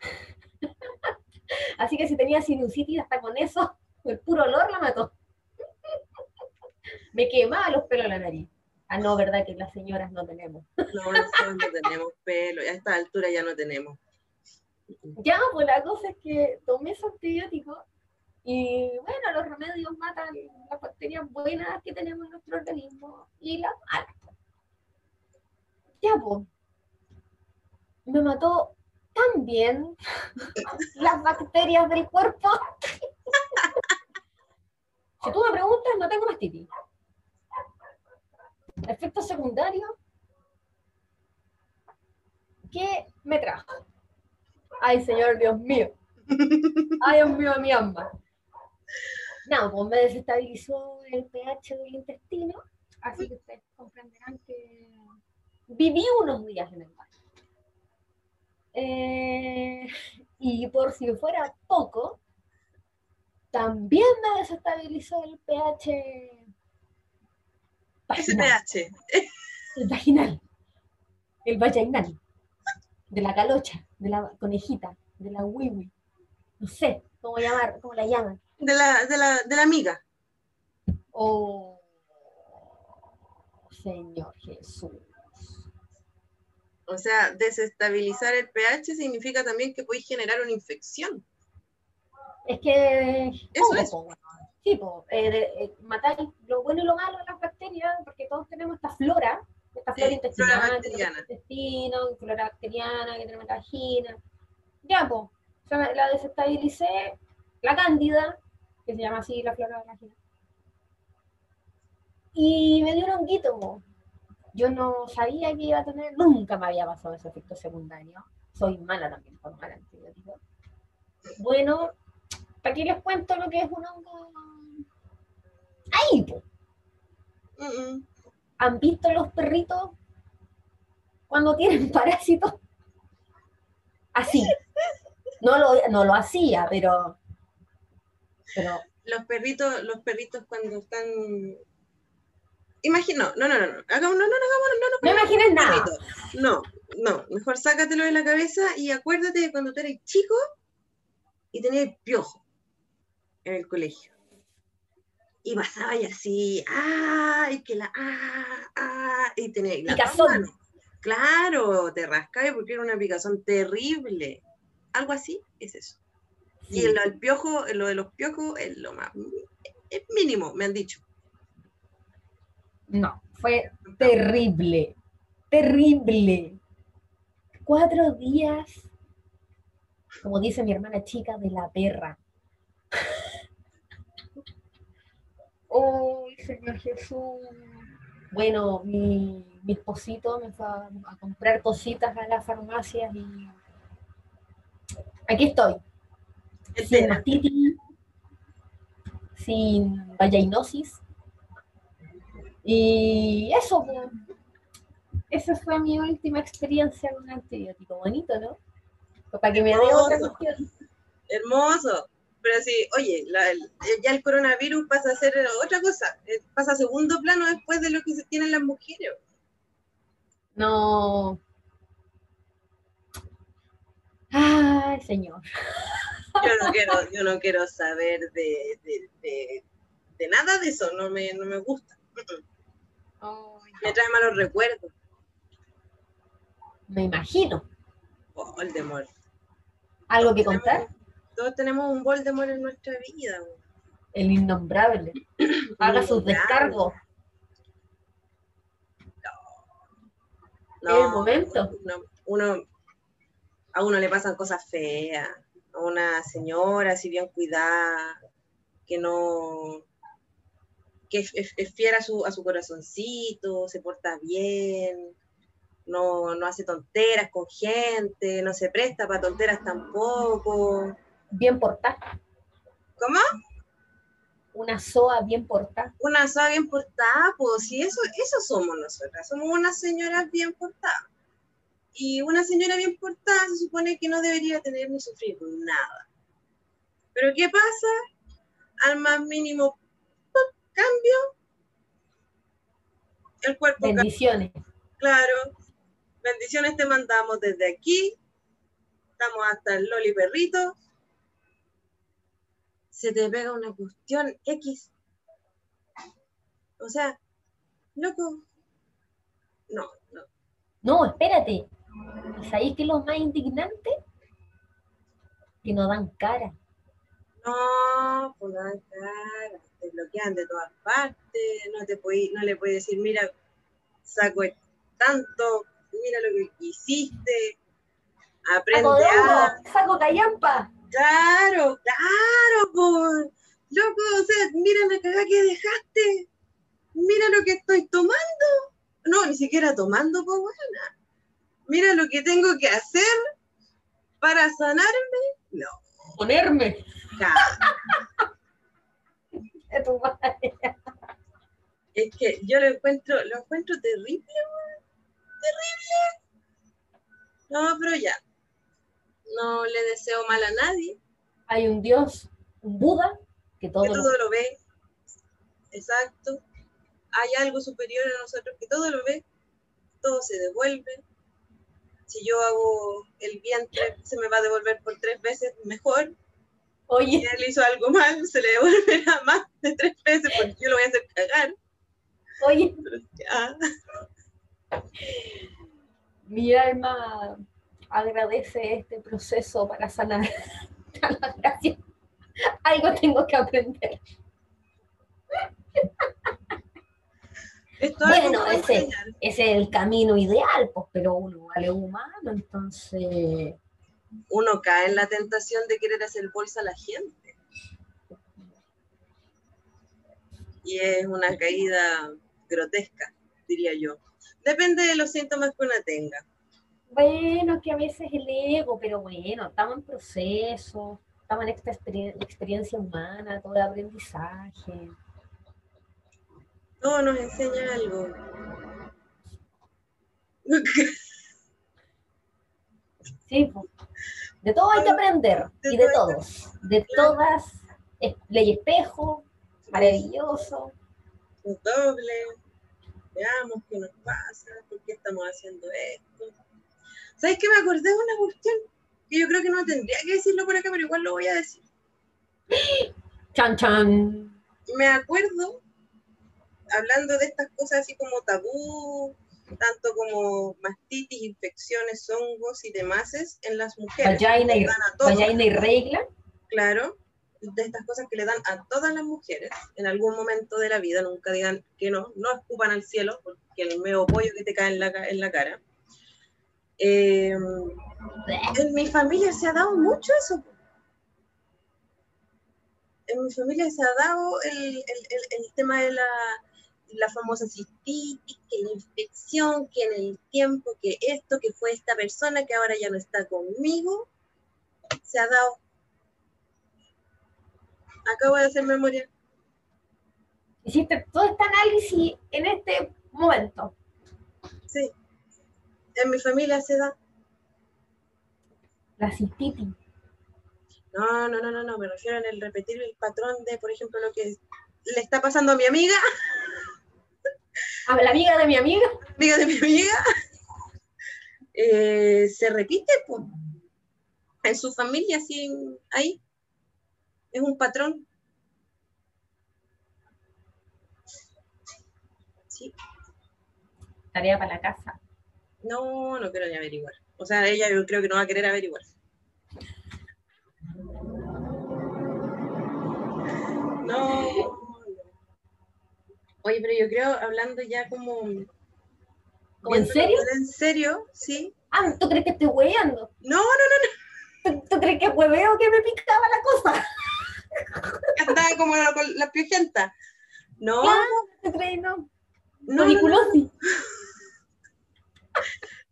[LAUGHS] Así que si tenía sinusitis hasta con eso, el puro olor la mató. Me quemaba los pelos la nariz. Ah, no, ¿verdad? Que las señoras no tenemos. No, nosotros no tenemos pelo. A esta altura ya no tenemos. Ya, pues la cosa es que tomé ese antibiótico y bueno, los remedios matan las bacterias buenas que tenemos en nuestro organismo y las malas. Ya, pues. Me mató tan bien [LAUGHS] las bacterias del cuerpo. [LAUGHS] si tú me preguntas, no tengo mastitis. Efecto secundario. ¿Qué me trajo? Ay, Señor Dios mío. Ay, Dios mío, mi alma. No, pues me desestabilizó el pH del intestino, así que ustedes comprenderán que viví unos días en el baño. Eh, y por si fuera poco, también me desestabilizó el pH vaginal. SPH. [LAUGHS] El vaginal. El vaginal. De la calocha, de la conejita, de la wiwi. No sé cómo llamar, cómo la llaman. De la, de la, de la amiga. Oh, Señor Jesús. O sea, desestabilizar el pH significa también que podéis generar una infección. Es que. Eso ¿cómo, es. po? Sí, po, eh, de- eh, matáis lo bueno y lo malo de las bacterias, porque todos tenemos esta flora, esta Sí, flora intestinal, flora bacteriana. intestino, flora bacteriana, que tenemos la vagina. Ya, pues, la desestabilicé, la cándida, que se llama así la flora de la vagina. Y me dio un honguito. Yo no sabía que iba a tener, nunca me había pasado ese efecto secundario. Soy mala también con mal antibiótico. Bueno, ¿para qué les cuento lo que es un hongo? Ahí, mm. ¿Han visto los perritos cuando tienen [LAUGHS] parásitos? Así. No lo, no lo hacía, pero, pero Los perritos, los perritos cuando están. Imagino, no, no, no, no, hagamos, no, no, no, no, no, no imagines nada. No, no, mejor sácatelo de la cabeza y acuérdate de cuando tú eres chico y tenías piojo en el colegio. y pasaba y así, ¡ah! Y que la, ¡ah! ¡ah! Y tenía la Picazón. mano. Claro, te rascaba porque era una picazón terrible. Algo así es eso. Y Sí. lo del piojo, lo de los piojos es lo más, es mínimo, me han dicho. No, fue terrible, terrible. Cuatro días, como dice mi hermana chica, de la perra. [LAUGHS] ¡Oh, Señor Jesús! Bueno, mi, mi esposito me fue a, a comprar cositas a la farmacia y aquí estoy, sin mastitis, sin vallainosis. Y eso, pues, esa fue mi última experiencia con un antibiótico. Bonito, ¿no? Pues para que me dé otra cuestión. Hermoso. Pero sí, oye, la- el- ya el coronavirus pasa a ser otra cosa, eh, pasa a segundo plano después de lo que se tienen las mujeres. No. Ay, señor. Yo no quiero, yo no quiero saber de, de- de- de nada de eso, no me, no me gusta. Me trae malos recuerdos. Me imagino. Oh, Voldemort. ¿Algo que contar? Todos tenemos un Voldemort en nuestra vida. El innombrable. [CLEARS THROAT] Haga sus descargos. No, el momento. no, uno, a uno le pasan cosas feas. Una señora, si bien cuidada, que no. que es, es- fiel a su, a su corazoncito, se porta bien, no, no hace tonteras con gente, no se presta para tonteras tampoco. Bien portada. ¿Cómo? Una soa bien portada. Una soa bien portada, pues sí, eso, eso somos nosotras, somos unas señoras bien portadas. Y una señora bien portada se supone que no debería tener ni sufrir nada. Pero ¿qué pasa? Al más mínimo ¡pum! cambio, el cuerpo cambia. Bendiciones. Claro. Bendiciones te mandamos desde aquí. Estamos hasta el Loli Perrito. Se te pega una cuestión X. O sea, loco. No, no. No, espérate. ¿Y ¿Sabéis qué es lo más indignante? Que no dan cara. No, pues no dan cara, te bloquean de todas partes, no te no le puedes decir, mira, saco tanto, mira lo que hiciste, aprende de a... saco callampa. Claro, claro, por loco, o sea, mira la cagada que dejaste, mira lo que estoy tomando, no, ni siquiera tomando, pues buena, mira lo que tengo que hacer para sanarme, no, Ponerme. [LAUGHS] es que yo lo encuentro, lo encuentro terrible, weón, terrible, no, pero ya, no le deseo mal a nadie, Hay un Dios, un Buda, que todo que lo todo lo ve. Exacto. Hay algo superior a nosotros que todo lo ve, todo se devuelve. Si yo hago el bien, tres- se me va a devolver por tres veces mejor. Si Oye, él hizo algo mal, se le devolverá [LAUGHS] más de tres veces porque yo lo voy a hacer cagar. oye, Ah, mi alma agradece este proceso para sanar. [LAUGHS] Gracias. Algo tengo que aprender. esto es Bueno, ese- es el camino ideal, pues, pero uno vale humano, entonces Uno cae en la tentación de querer hacer bolsa a la gente. Y es una caída grotesca, diría yo. Depende de los síntomas que una tenga. Bueno, que a veces el ego, pero bueno, estamos en proceso, estamos en esta exper- experiencia humana, todo el aprendizaje. Todo nos enseña algo. [LAUGHS] Sí, de todo hay que aprender, y de todos, de todas, ley espejo, maravilloso. Un doble. Veamos qué nos pasa, por qué estamos haciendo esto. ¿Sabes qué? Me acordé de una cuestión que yo creo que no tendría que decirlo por acá, pero igual lo voy a decir. Chan chan. me acuerdo, hablando de estas cosas así como tabú, tanto como mastitis, infecciones, hongos y demás en las mujeres. Vagina y, vagina y regla. Claro, de estas cosas que le dan a todas las mujeres en algún momento de la vida, nunca digan que no, no escupan al cielo, porque el meo pollo que te cae en la, en la cara. Eh, en mi familia se ha dado mucho eso. En mi familia se ha dado el, el, el, tema de la, la famosa cistitis, que la infección, que en el tiempo, que esto, que fue esta persona que ahora ya no está conmigo, se ha dado Acabo de hacer memoria. Hiciste todo este análisis en este momento. Sí. En mi familia se da. La cistitis. No, no, no, no, no, me refiero en el repetir el patrón de, por ejemplo, lo que le está pasando a mi amiga. ¿A la amiga de mi amiga? Amiga de mi amiga. Eh, se repite, pues. En su familia, así, ahí es un patrón. Sí. Tarea para la casa. No, no quiero ni averiguar. O sea, ella yo creo que no va a querer averiguar. No. Oye, pero yo creo, hablando ya como... en serio? En serio, sí. Ah, ¿tú crees que estoy hueveando? No, no, no, no. ¿Tú, crees que hueveo que me picaba la cosa? [LAUGHS] Andaba como la, la piojenta. No. ¿Te crees? No. No, [LAUGHS]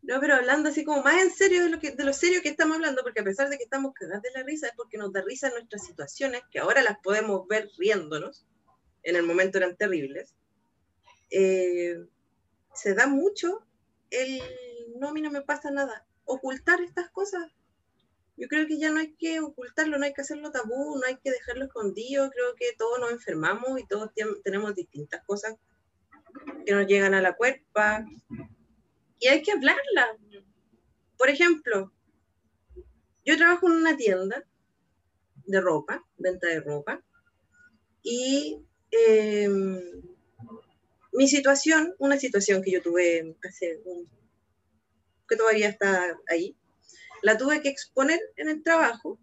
no, pero hablando así como más en serio de lo, que, de lo serio que estamos hablando, porque a pesar de que estamos cagados de la risa, es porque nos da risa nuestras situaciones, que ahora las podemos ver riéndonos, en el momento eran terribles. Eh, se da mucho el no, a mí no me pasa nada. Ocultar estas cosas yo creo que ya no hay que ocultarlo, no hay que hacerlo tabú, no hay que dejarlo escondido. Creo que todos nos enfermamos y todos tenemos distintas cosas que nos llegan a la cuerpa y hay que hablarla. Por ejemplo, yo trabajo en una tienda de ropa, venta de ropa, y em, mi situación, una situación que yo tuve hace un, que todavía está ahí, la tuve que exponer en el trabajo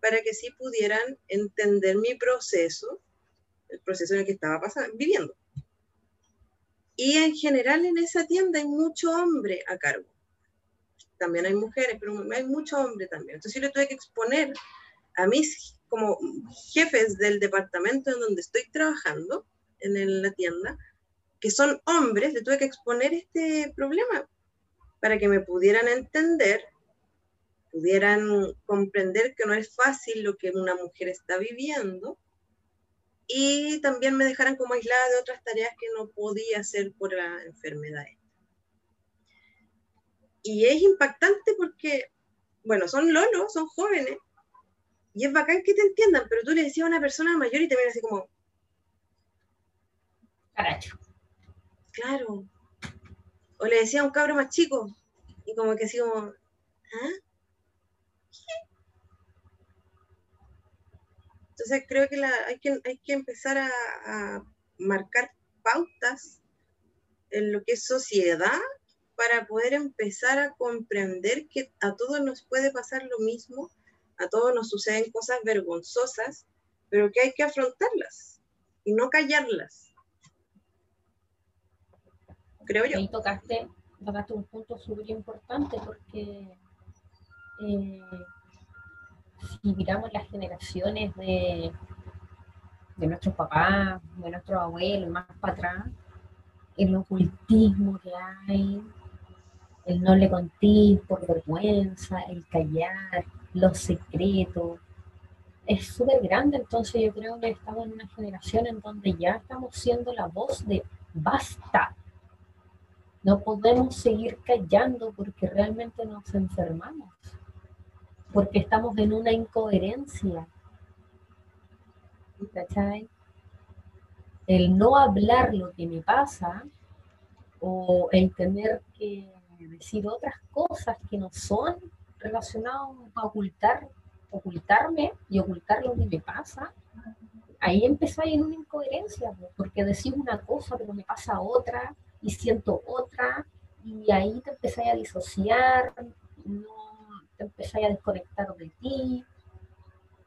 para que sí pudieran entender mi proceso, el proceso en el que estaba pasando, viviendo. Y en general en esa tienda hay mucho hombre a cargo. También hay mujeres, pero hay mucho hombre también. Entonces yo le tuve que exponer a mis como jefes del departamento en donde estoy trabajando, en la tienda, que son hombres, le tuve que exponer este problema para que me pudieran entender pudieran comprender que no es fácil lo que una mujer está viviendo y también me dejaran como aislada de otras tareas que no podía hacer por la enfermedad. Y es impactante porque, bueno, son lolos, son jóvenes, y es bacán que te entiendan, pero tú le decías a una persona mayor y te viene así como... Caracho. Claro. O le decía a un cabro más chico, y como que así como... ¿Ah? Entonces creo que, hay, que hay que empezar a, marcar pautas en lo que es sociedad para poder empezar a comprender que a todos nos puede pasar lo mismo, a todos nos suceden cosas vergonzosas, pero que hay que afrontarlas y no callarlas. Creo yo. Ahí tocaste, tocaste un punto súper importante porque eh, si miramos las generaciones de, de nuestros papás, de nuestros abuelos, más para atrás, el ocultismo que hay, el no le conté por vergüenza, el callar, los secretos, es súper grande, entonces yo creo que estamos en una generación en donde ya estamos siendo la voz de basta. No podemos seguir callando porque realmente nos enfermamos porque estamos en una incoherencia. ¿Cachai? El no hablar lo que me pasa o el tener que decir otras cosas que no son relacionadas a ocultar, ocultarme y ocultar lo que me pasa, ahí empezáis en una incoherencia, porque decís una cosa, pero me pasa otra, y siento otra, y ahí te empezáis a disociar, no, te empezáis a desconectar de ti,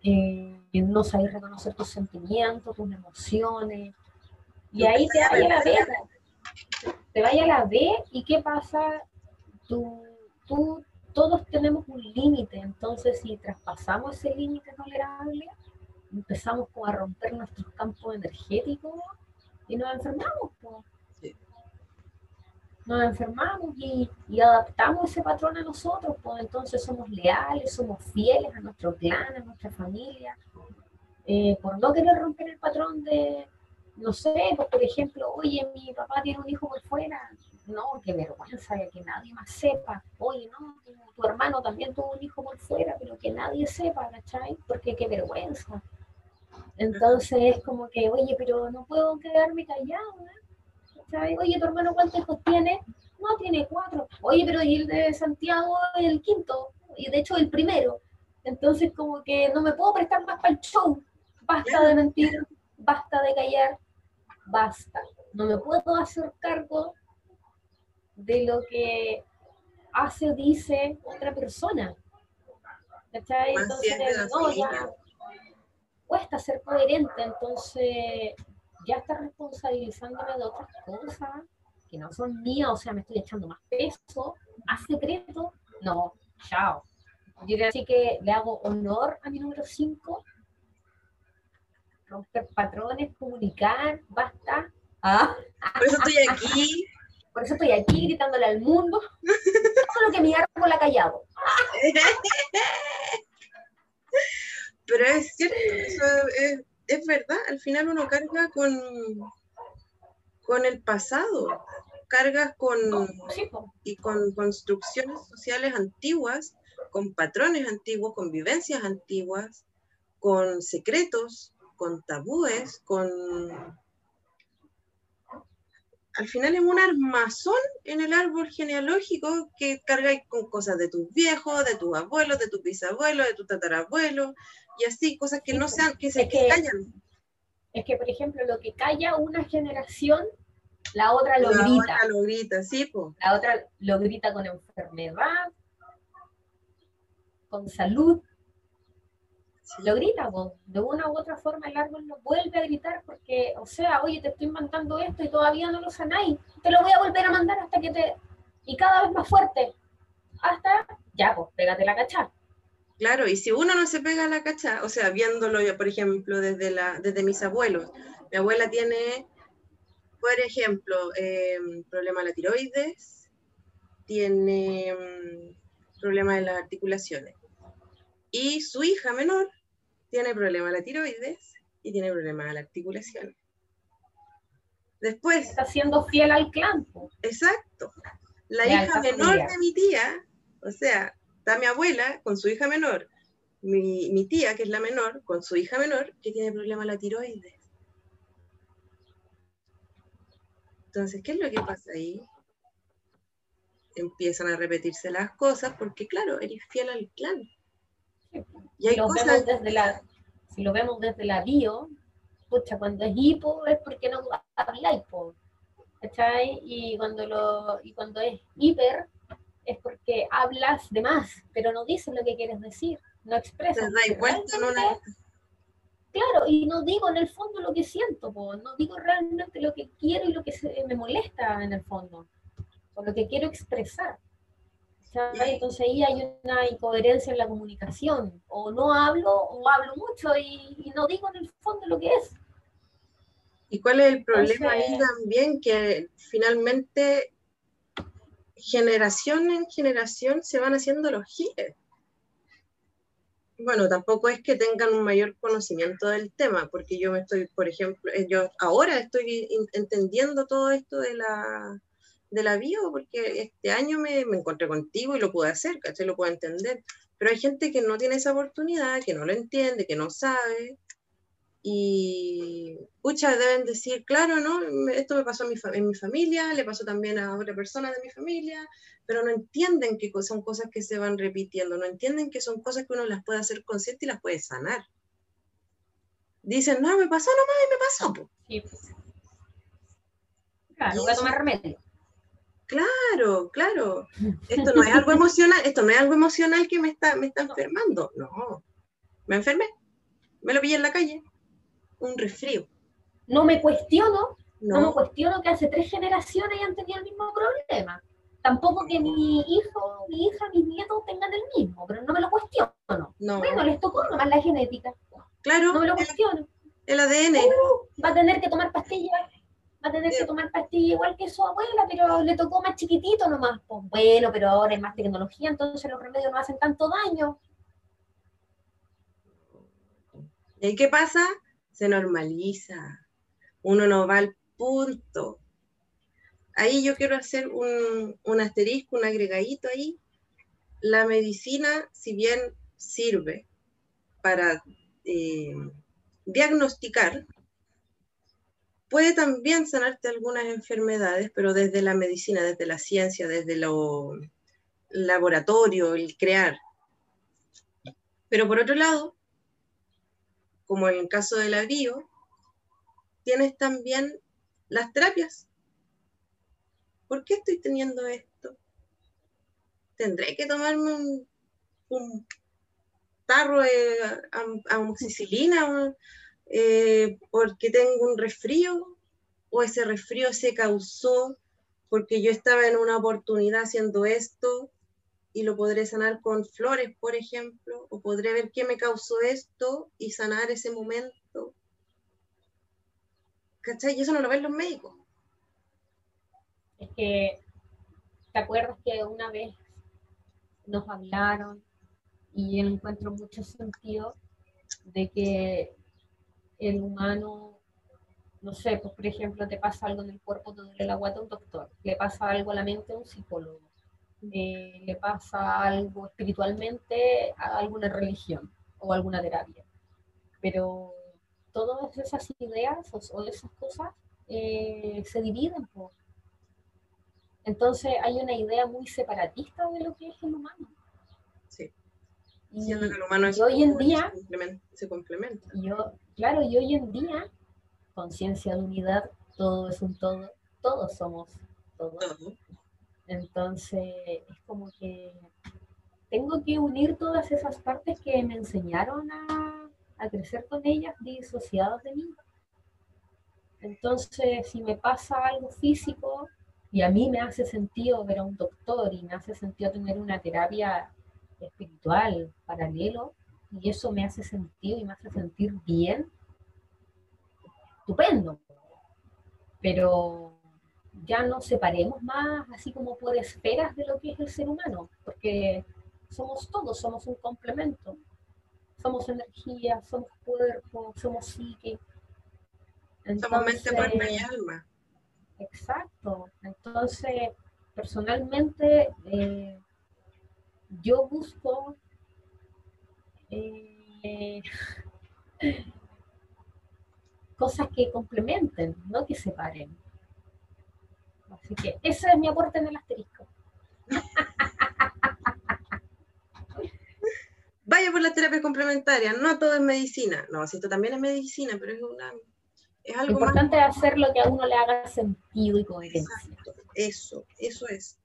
eh, no sabéis reconocer tus sentimientos, tus emociones, y ahí te vaya la B, te vaya la B, y ¿qué pasa? Tú, tú, todos tenemos un límite, entonces si traspasamos ese límite tolerable, empezamos como a romper nuestros campos energéticos y nos enfermamos. Nos enfermamos y, adaptamos ese patrón a nosotros, pues entonces somos leales, somos fieles a nuestro clan, a nuestra familia, eh, por no querer romper el patrón de, no sé, pues por ejemplo, oye, mi papá tiene un hijo por fuera, no, qué vergüenza que nadie más sepa, oye, no, tu, tu hermano también tuvo un hijo por fuera, pero que nadie sepa, ¿cachai? Porque qué vergüenza. Entonces es como que, oye, pero no puedo quedarme callado, ¿eh? Oye, tu hermano, ¿cuántos hijos tiene? No, tiene cuatro. Oye, pero y el de Santiago es el quinto, y de hecho el primero. Entonces como que no me puedo prestar más para el show. Basta de mentir, basta de callar, basta. No me puedo hacer cargo de lo que hace o dice otra persona. ¿Cachai? Entonces, no, ya, cuesta ser coherente, entonces ya está responsabilizándome de otras cosas que no son mías, o sea, me estoy echando más peso, más secreto, no, chao. Yo así que le hago honor a mi número 5, romper patrones, comunicar, basta. Ah. Por eso estoy aquí. Por eso estoy aquí gritándole al mundo todo lo que mi árbol ha callado. [LAUGHS] Pero es cierto, es, verdad, al final uno carga con, con el pasado, cargas con, y con construcciones sociales antiguas, con patrones antiguos, con vivencias antiguas, con secretos, con tabúes, con al final es un armazón en el árbol genealógico que cargáis con cosas de tus viejos, de tus abuelos, de tus bisabuelos, de tus tatarabuelos, y así, cosas que no sean, que se callan. Es que, por ejemplo, lo que calla una generación, la otra lo grita. La otra lo grita, sí, pues. La otra lo grita con enfermedad, con salud, lo grita, de una u otra forma el árbol lo vuelve a gritar porque, o sea, oye, te estoy mandando esto y todavía no lo sanáis, te lo voy a volver a mandar hasta que te... y cada vez más fuerte, hasta, ya, pues, pégate la cacha. Claro, y si uno no se pega la cacha, o sea, viéndolo yo, por ejemplo, desde, la, desde mis abuelos, mi abuela tiene, por ejemplo, em, problema de la tiroides, tiene em, problema de las articulaciones. Y su hija menor tiene problema de la tiroides y tiene problema de la articulación. Después. Está siendo fiel al clan. Exacto. La hija menor de mi tía, o sea, está mi abuela con su hija menor, mi, mi, tía, que es la menor, con su hija menor, que tiene problema la tiroides. Entonces, ¿qué es lo que pasa ahí? Empiezan a repetirse las cosas porque, claro, eres fiel al clan si, lo vemos desde la, si lo vemos desde la bio, pucha, cuando es hipo es porque no habla hipo, ¿cachai? Y cuando, lo, y cuando es hiper es porque hablas de más, pero no dices lo que quieres decir, no expresas. Claro, y no digo en el fondo lo que siento, no digo realmente lo que quiero y lo que me molesta en el fondo, o lo que quiero expresar. Entonces ahí hay una incoherencia en la comunicación. O no hablo o hablo mucho y, no digo en el fondo lo que es. ¿Y cuál es el problema ahí también? Que finalmente generación en generación se van haciendo los giles. Bueno, tampoco es que tengan un mayor conocimiento del tema, porque yo me estoy, por ejemplo, eh, yo ahora estoy entendiendo todo esto de la, de la bio, porque este año me, encontré contigo y lo pude hacer, ¿cachai? Lo puedo entender. Pero hay gente que no tiene esa oportunidad, que no lo entiende, que no sabe. Y muchas deben decir, claro, ¿no? Esto me pasó en mi, en mi familia, le pasó también a otra persona de mi familia, pero no entienden que son cosas que se van repitiendo, no entienden que son cosas que uno las puede hacer consciente y las puede sanar. dicen, no, me pasó nomás y me pasó. po". Sí, pues. Claro, voy a tomar remedio. Claro, claro. [LAUGHS] Esto no es algo emocional, esto no es algo emocional que me está, me está enfermando. No. Me enfermé. Me lo pillé en la calle. Un resfrío. No me cuestiono, no, me No, cuestiono que hace tres generaciones hayan tenido el mismo problema. Tampoco que mi hijo, mi hija, mis nietos tengan el mismo, pero no me lo cuestiono. no. Bueno, les tocó nomás la genética. Claro, No me lo cuestiono. el ADN. Uh, va a tener que tomar pastillas. Va a tener que tomar pastillas igual que su abuela, pero le tocó más chiquitito nomás. Pues bueno, pero ahora hay más tecnología, entonces los remedios no hacen tanto daño. ¿Y qué pasa? Se normaliza. Uno no va al punto. Ahí yo quiero hacer un, un asterisco, un agregadito ahí. La medicina, si bien sirve para eh, diagnosticar, puede también sanarte algunas enfermedades, pero desde la medicina, desde la ciencia, desde lo laboratorio, el crear. Pero por otro lado, como en el caso de la bio, tienes también las terapias. ¿Por qué estoy teniendo esto? ¿Tendré que tomarme un, tarro de am- amoxicilina eh, porque tengo un resfrío? ¿O ese resfrío se causó porque yo estaba en una oportunidad haciendo esto y lo podré sanar con flores, por ejemplo, o podré ver qué me causó esto y sanar ese momento. ¿Cachai? Y eso no lo ven los médicos. Es que, ¿te acuerdas que una vez nos hablaron y yo encuentro mucho sentido de que el humano, no sé, pues por ejemplo, te pasa algo en el cuerpo, te duele la guata a un doctor, le pasa algo a la mente a un psicólogo, eh, le pasa algo espiritualmente a alguna religión o alguna terapia. Pero todas esas ideas o, o esas cosas eh, se dividen. po. Entonces hay una idea muy separatista de lo que es el humano. Sí. Y, Siendo que el humano es y hoy en día, se complementa. se complementa. y yo, claro, y hoy en día, conciencia de unidad, todo es un todo, todos somos todos. Todo. Entonces, es como que tengo que unir todas esas partes que me enseñaron a, a crecer con ellas disociadas de mí. Entonces, si me pasa algo físico y a mí me hace sentido ver a un doctor y me hace sentido tener una terapia espiritual paralelo, y eso me hace sentido y me hace sentir bien, estupendo. Pero ya no separemos más así como por esferas de lo que es el ser humano, porque somos todos, somos un complemento. Somos energía, somos cuerpo, somos psique. Somos mente, cuerpo y Entonces, alma. Exacto. Entonces, personalmente, eh, yo busco eh, [LAUGHS] cosas que complementen, no que separen. Así que ese es mi aporte en el asterisco. Vaya por las terapias complementarias, no todo es medicina. No, si esto también es medicina, pero es una es algo más importante es hacer lo que a uno le haga sentido y coherencia. Exacto, eso, eso es.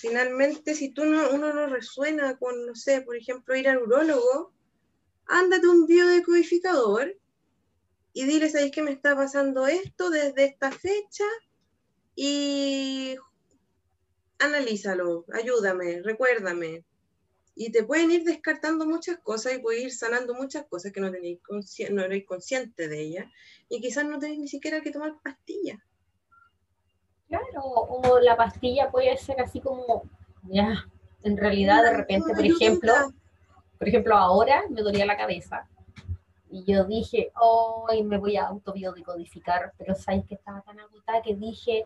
Finalmente, si tú no, uno no resuena con, no sé, por ejemplo, ir al urólogo, ándate un biodecodificador y dile, ¿sabes qué me está pasando esto desde esta fecha? Y analízalo, ayúdame, recuérdame. Y te pueden ir descartando muchas cosas y puedes ir sanando muchas cosas que no tenéis no eres consciente de ellas y quizás no tenéis ni siquiera que tomar pastillas. Claro, o la pastilla puede ser así como, ya, en realidad de repente, por ejemplo, por ejemplo, ahora me dolía la cabeza y yo dije, hoy me voy a autobiodecodificar, pero sabes que estaba tan agotada que dije,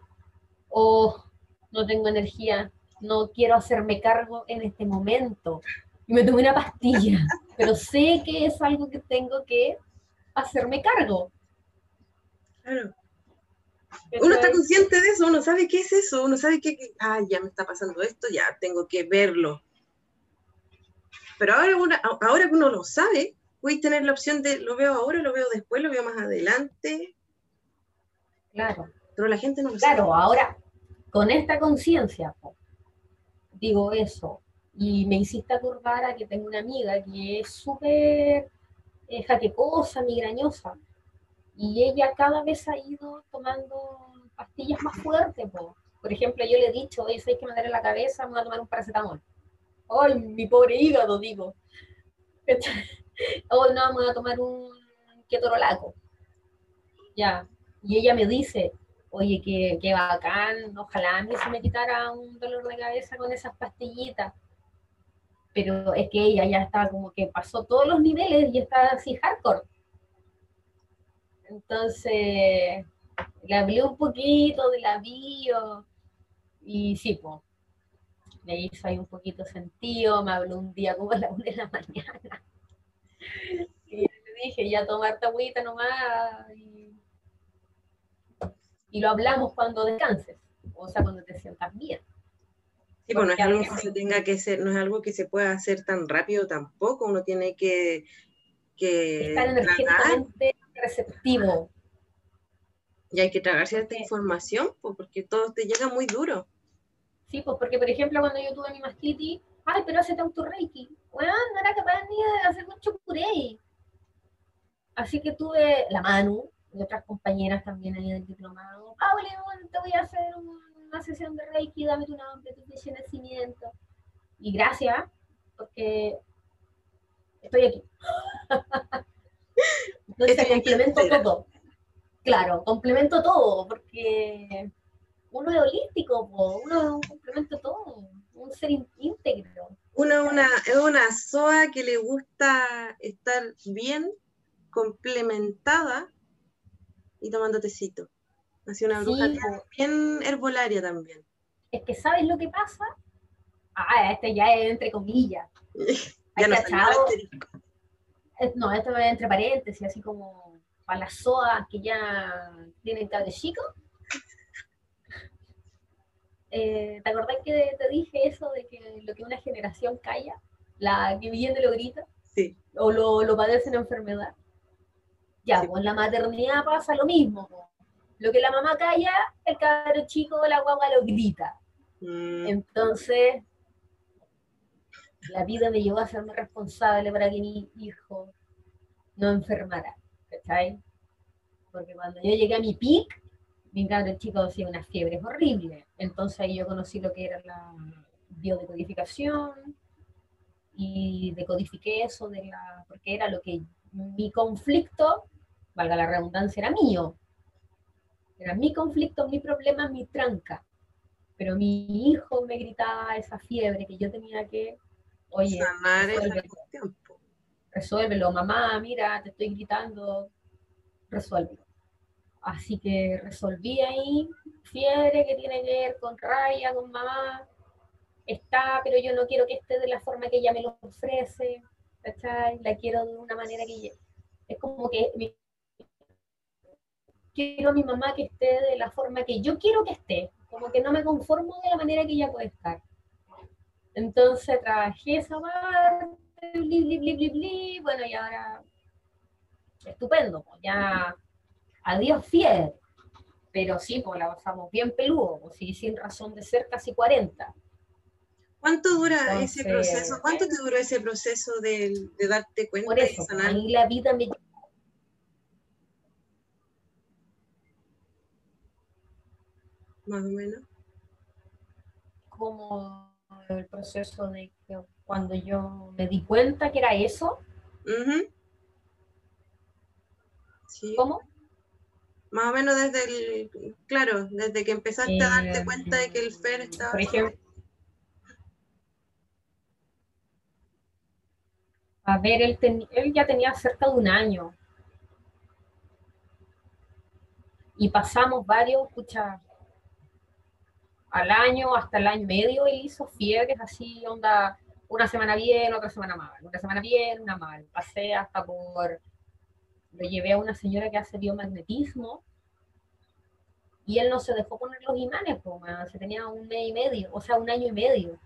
oh, no tengo energía, no quiero hacerme cargo en este momento. Y me tomé una pastilla, [LAUGHS] pero sé que es algo que tengo que hacerme cargo. Claro. Uno está consciente de eso, uno sabe qué es eso, uno sabe que, ah, ya me está pasando esto, ya tengo que verlo. Pero ahora, uno- ahora que uno lo sabe, Puedes tener la opción de lo veo ahora, lo veo después, lo veo más adelante. Claro. Pero la gente no lo Claro, sabe. ahora, con esta conciencia, digo eso, y me hiciste acordar a que tengo una amiga que es súper eh, jaquecosa, migrañosa, y ella cada vez ha ido tomando pastillas más fuertes, po. Por ejemplo, yo le he dicho, oye, ¿sabes que me la cabeza? Me voy a tomar un paracetamol. ¡Ay, mi pobre hígado, digo! [LAUGHS] oh, no, me voy a tomar un ketorolaco. Ya. Y ella me dice, oye, qué, qué bacán, ojalá a mí se me quitara un dolor de cabeza con esas pastillitas. Pero es que ella ya estaba como que pasó todos los niveles y está así hardcore. Entonces, le hablé un poquito de la bio y sí, pues, me hizo ahí un poquito sentido, me habló un día como a las una de la mañana. [LAUGHS] Y le dije, ya tomarte agüita nomás y, y lo hablamos cuando descanses, o sea, cuando te sientas bien. Sí, pues no es algo que se tenga que ser, no es algo que se pueda hacer tan rápido tampoco. Uno tiene que, que Estar tragar energéticamente receptivo. y hay que tragar cierta Porque- información, pues, porque todo te llega muy duro. Sí, pues porque, por ejemplo, cuando yo tuve mi mastitis, ay, pero hacete autorreiki. Bueno, no era capaz ni de hacer mucho puré. Así que tuve la Manu y otras compañeras también ahí del diplomado. Bueno, te voy a hacer una sesión de reiki, dame tu nombre, tu fecha de nacimiento. Y gracias, porque estoy aquí. [LAUGHS] Entonces complemento todo. Claro, complemento todo, porque uno es holístico, po, uno es un complemento todo, un ser ín- íntegro. Una, una, es una SOA que le gusta estar bien complementada y tomando tecito. Así una bruja bien herbolaria también. Es que ¿sabes lo que pasa? Ah, este ya es entre comillas. [LAUGHS] Ya no. Eh, No, esto es entre paréntesis, así como para las SOAS que ya tienen cable chico. [LAUGHS] Eh, ¿Te acordás que te dije eso de que lo que una generación calla, la que viene lo grita, Sí, o lo, lo padece en enfermedad? Ya, pues la maternidad pasa lo mismo. Lo que la mamá calla, el cabro chico, la guagua lo grita. Mm, Entonces, la vida me llevó a hacerme responsable para que mi hijo no enfermara, ¿cachai? Porque cuando yo llegué a mi pic, mi cabro chico hacía unas fiebres horribles. Entonces ahí yo conocí lo que era la biodecodificación y decodifiqué eso de la, porque era lo que mi conflicto, valga la redundancia, era mío. Era mi conflicto, mi problema, mi tranca pero mi hijo me gritaba esa fiebre que yo tenía que, oye, po. resuélvelo, mamá, mira, te estoy gritando, resuélvelo. Así que resolví ahí, fiebre que tiene que ver con raya, con mamá, está, pero yo no quiero que esté de la forma que ella me lo ofrece, ¿cachai? La quiero de una manera que ella- es como que mi- quiero a mi mamá que esté de la forma que yo quiero que esté, como que no me conformo de la manera que ella puede estar. Entonces trabajé esa parte, bli, bli, bli, bli, bli, bueno, y ahora, estupendo, pues ya, adiós fiel, pero sí, pues la pasamos bien peludo, pues sí, sin razón de ser casi 40. ¿Cuánto dura Entonces, ese proceso? ¿Cuánto te duró ese proceso de, de darte cuenta Por y eso, pues, sanar? ahí la vida me Más o menos. como el proceso de que cuando yo me di cuenta que era eso. Sí, ¿cómo? más o menos desde el, claro, desde que empezaste a darte Eh, cuenta de que el Fer estaba... Por ejemplo, a ver, él, ten- él ya tenía cerca de un año. Y pasamos varios, escucha, al año, hasta el año y medio, él hizo fiebres así, onda, una semana bien, otra semana mal, una semana bien, una mal. Pasé hasta por, lo llevé a una señora que hace biomagnetismo, y él no se dejó poner los imanes, pues, se tenía un mes y medio, o sea, un año y medio.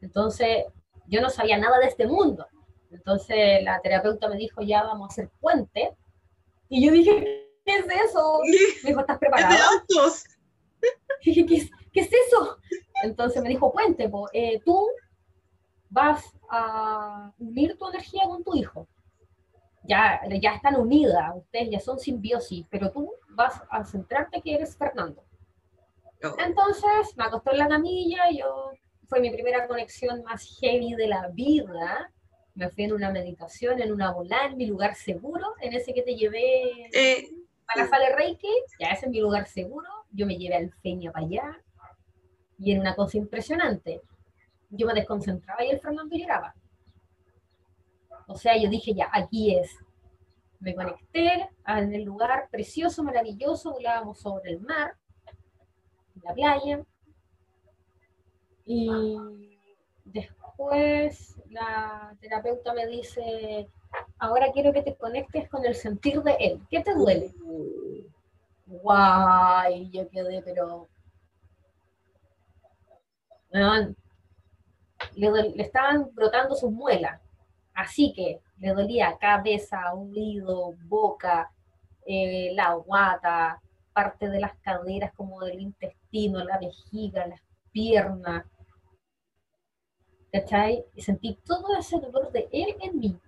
Entonces, yo no sabía nada de este mundo. Entonces la terapeuta me dijo, ya vamos a hacer puente. Y yo dije, ¿qué es eso? [LAUGHS] Me dijo, ¿estás preparado? Es de autos. [LAUGHS] Dije, ¿qué es, ¿qué es eso? Entonces me dijo, puente, po, eh, tú vas a unir tu energía con tu hijo. Ya, ya están unidas, ustedes ya son simbiosis, pero tú vas a centrarte que eres Fernando. Oh. Entonces me acosté en la camilla, yo fue mi primera conexión más heavy de la vida. Me fui en una meditación, en una volada, en mi lugar seguro, en ese que te llevé Eh, a la sala Reiki, ya ese es mi lugar seguro. Yo me llevé al Feña para allá y era una cosa impresionante. Yo me desconcentraba y el Fernando llegaba. O sea, yo dije, ya, aquí es. Me conecté en el lugar precioso, maravilloso, volábamos sobre el mar, en la playa. Y después la terapeuta me dice, ahora quiero que te conectes con el sentir de él. ¿Qué te duele? Guay, yo quedé, pero. Le, estaban brotando sus muelas, así que le dolía cabeza, oído, boca, eh, la guata, parte de las caderas como del intestino, la vejiga, las piernas. ¿Cachai? Y sentí todo ese dolor de él en mí.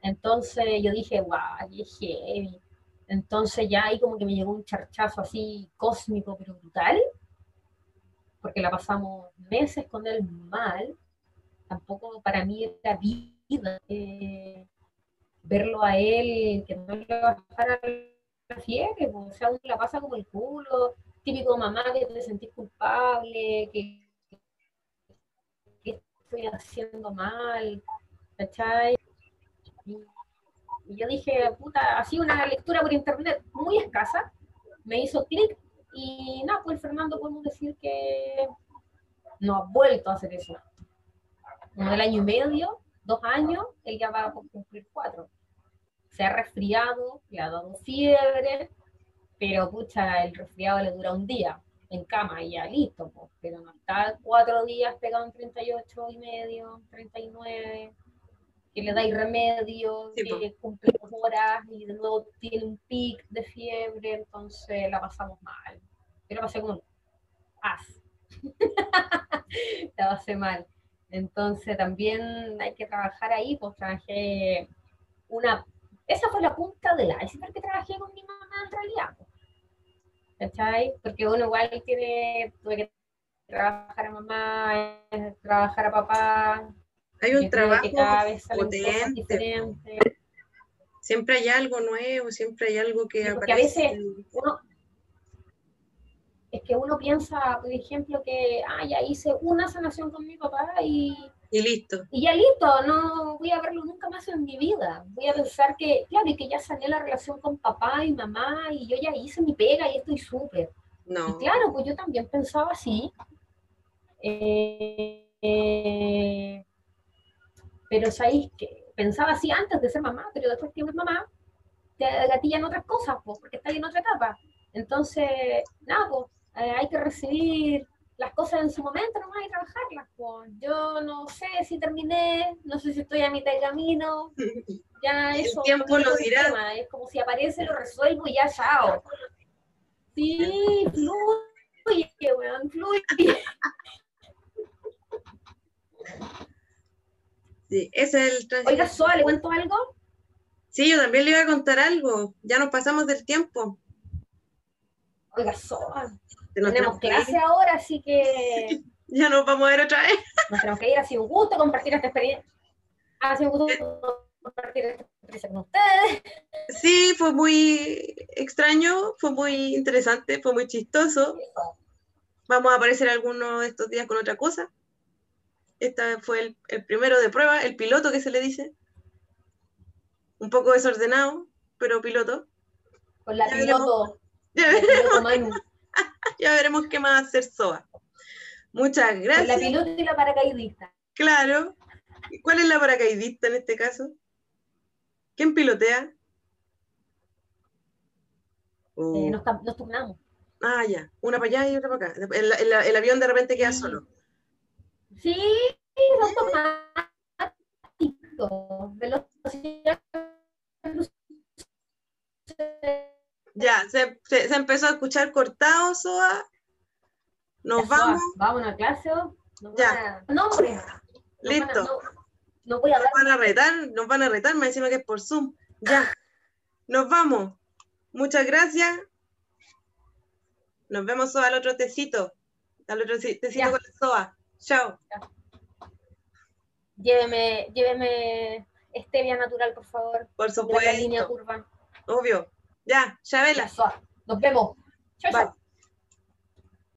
Entonces yo dije, qué heavy. Entonces ya ahí como que me llegó un charchazo así cósmico, pero brutal, porque la pasamos meses con él mal. Tampoco para mí era vida eh, verlo a él, que no le bajara la fiebre, pues, o sea, uno la pasa como el culo, típico mamá que te sentís culpable, que, estoy haciendo mal, ¿cachai? Y, y yo dije, puta, así una lectura por internet muy escasa, me hizo clic y nada, pues Fernando podemos decir que no ha vuelto a hacer eso. Como del año y medio, dos años, él ya va a cumplir cuatro. Se ha resfriado, le ha dado fiebre, pero pucha, el resfriado le dura un día en cama y ya listo, pues, pero no está cuatro días pegado en 38 y medio, 39 que le dais remedio, Sí, que cumple dos horas y de nuevo tiene un pic de fiebre, entonces la pasamos mal. Yo la pasé como un as. [LAUGHS] la pasé mal. Entonces también hay que trabajar ahí, pues trabajé una... Esa fue la punta del iceberg que trabajé con mi mamá en realidad. pues. ¿Cachai? Porque uno igual tiene, tuve que trabajar a mamá, trabajar a papá, hay un trabajo potente. Siempre hay algo nuevo, siempre hay algo que Sí, porque a aparece. veces uno es que uno piensa, por ejemplo, que ah, ya hice una sanación con mi papá y, Y listo. y ya listo, no voy a verlo nunca más en mi vida. Voy a pensar que, claro, y que ya sané la relación con papá y mamá y yo ya hice mi pega y estoy súper. Y No. claro, pues yo también pensaba así. Eh, eh, pero sabéis que pensaba así antes de ser mamá, pero después que eres mamá, te gatillan otras cosas, pues, porque estás en otra etapa. Entonces, nada, pues, eh, hay que recibir las cosas en su momento nomás y trabajarlas. Pues. Yo no sé si terminé, no sé si estoy a mitad de camino, [LAUGHS] ya El eso. tiempo no es lo el dirá. Es como si aparece, lo resuelvo y ya, chao. Sí, fluye, weón, fluye. [LAUGHS] Sí, ese es el tránsito. Oiga, Soa, ¿le cuento algo? Sí, yo también le iba a contar algo. Ya nos pasamos del tiempo. Oiga, Soa, tenemos clase ahora, así que [LAUGHS] Ya nos vamos a ver otra vez. nos tenemos que ir. Ha sido un gusto compartir esta experiencia. Ha sido un gusto compartir esta experiencia con ustedes. Sí, fue muy extraño, fue muy interesante, fue muy chistoso. Vamos a aparecer alguno de estos días con otra cosa. Esta fue el, el primero de prueba, el piloto que se le dice. Un poco desordenado, pero piloto. Con la Ya piloto, Ya, la piloto Manu, [LAUGHS] ya veremos qué más hacer SOA. Muchas con la gracias. piloto y la paracaidista. Claro. ¿Y ¿Cuál es la paracaidista en este caso? ¿Quién pilotea? Oh. Eh, nos, nos turnamos. Ah, ya. Una para allá y otra para acá. El, el- el avión de repente queda solo. Sí, es automático. Velocidad Ya, se, se- se empezó a escuchar cortado, Soa. Nos Ya, vamos. Vamos a clase. Nos Ya. a- No, hombre. Nos van a- Listo. no, no voy a Nos van a retar, nos van a retar, me encima que es por Zoom. Ya. Nos vamos. Muchas gracias. Nos vemos Soa al otro tecito. Al otro ci- tecito Ya. con la Soa. Chao. Lléveme, lléveme stevia natural, por favor. Por De la línea supuesto. curva. Obvio. Ya, Chabela. Nos vemos. Chao, chao.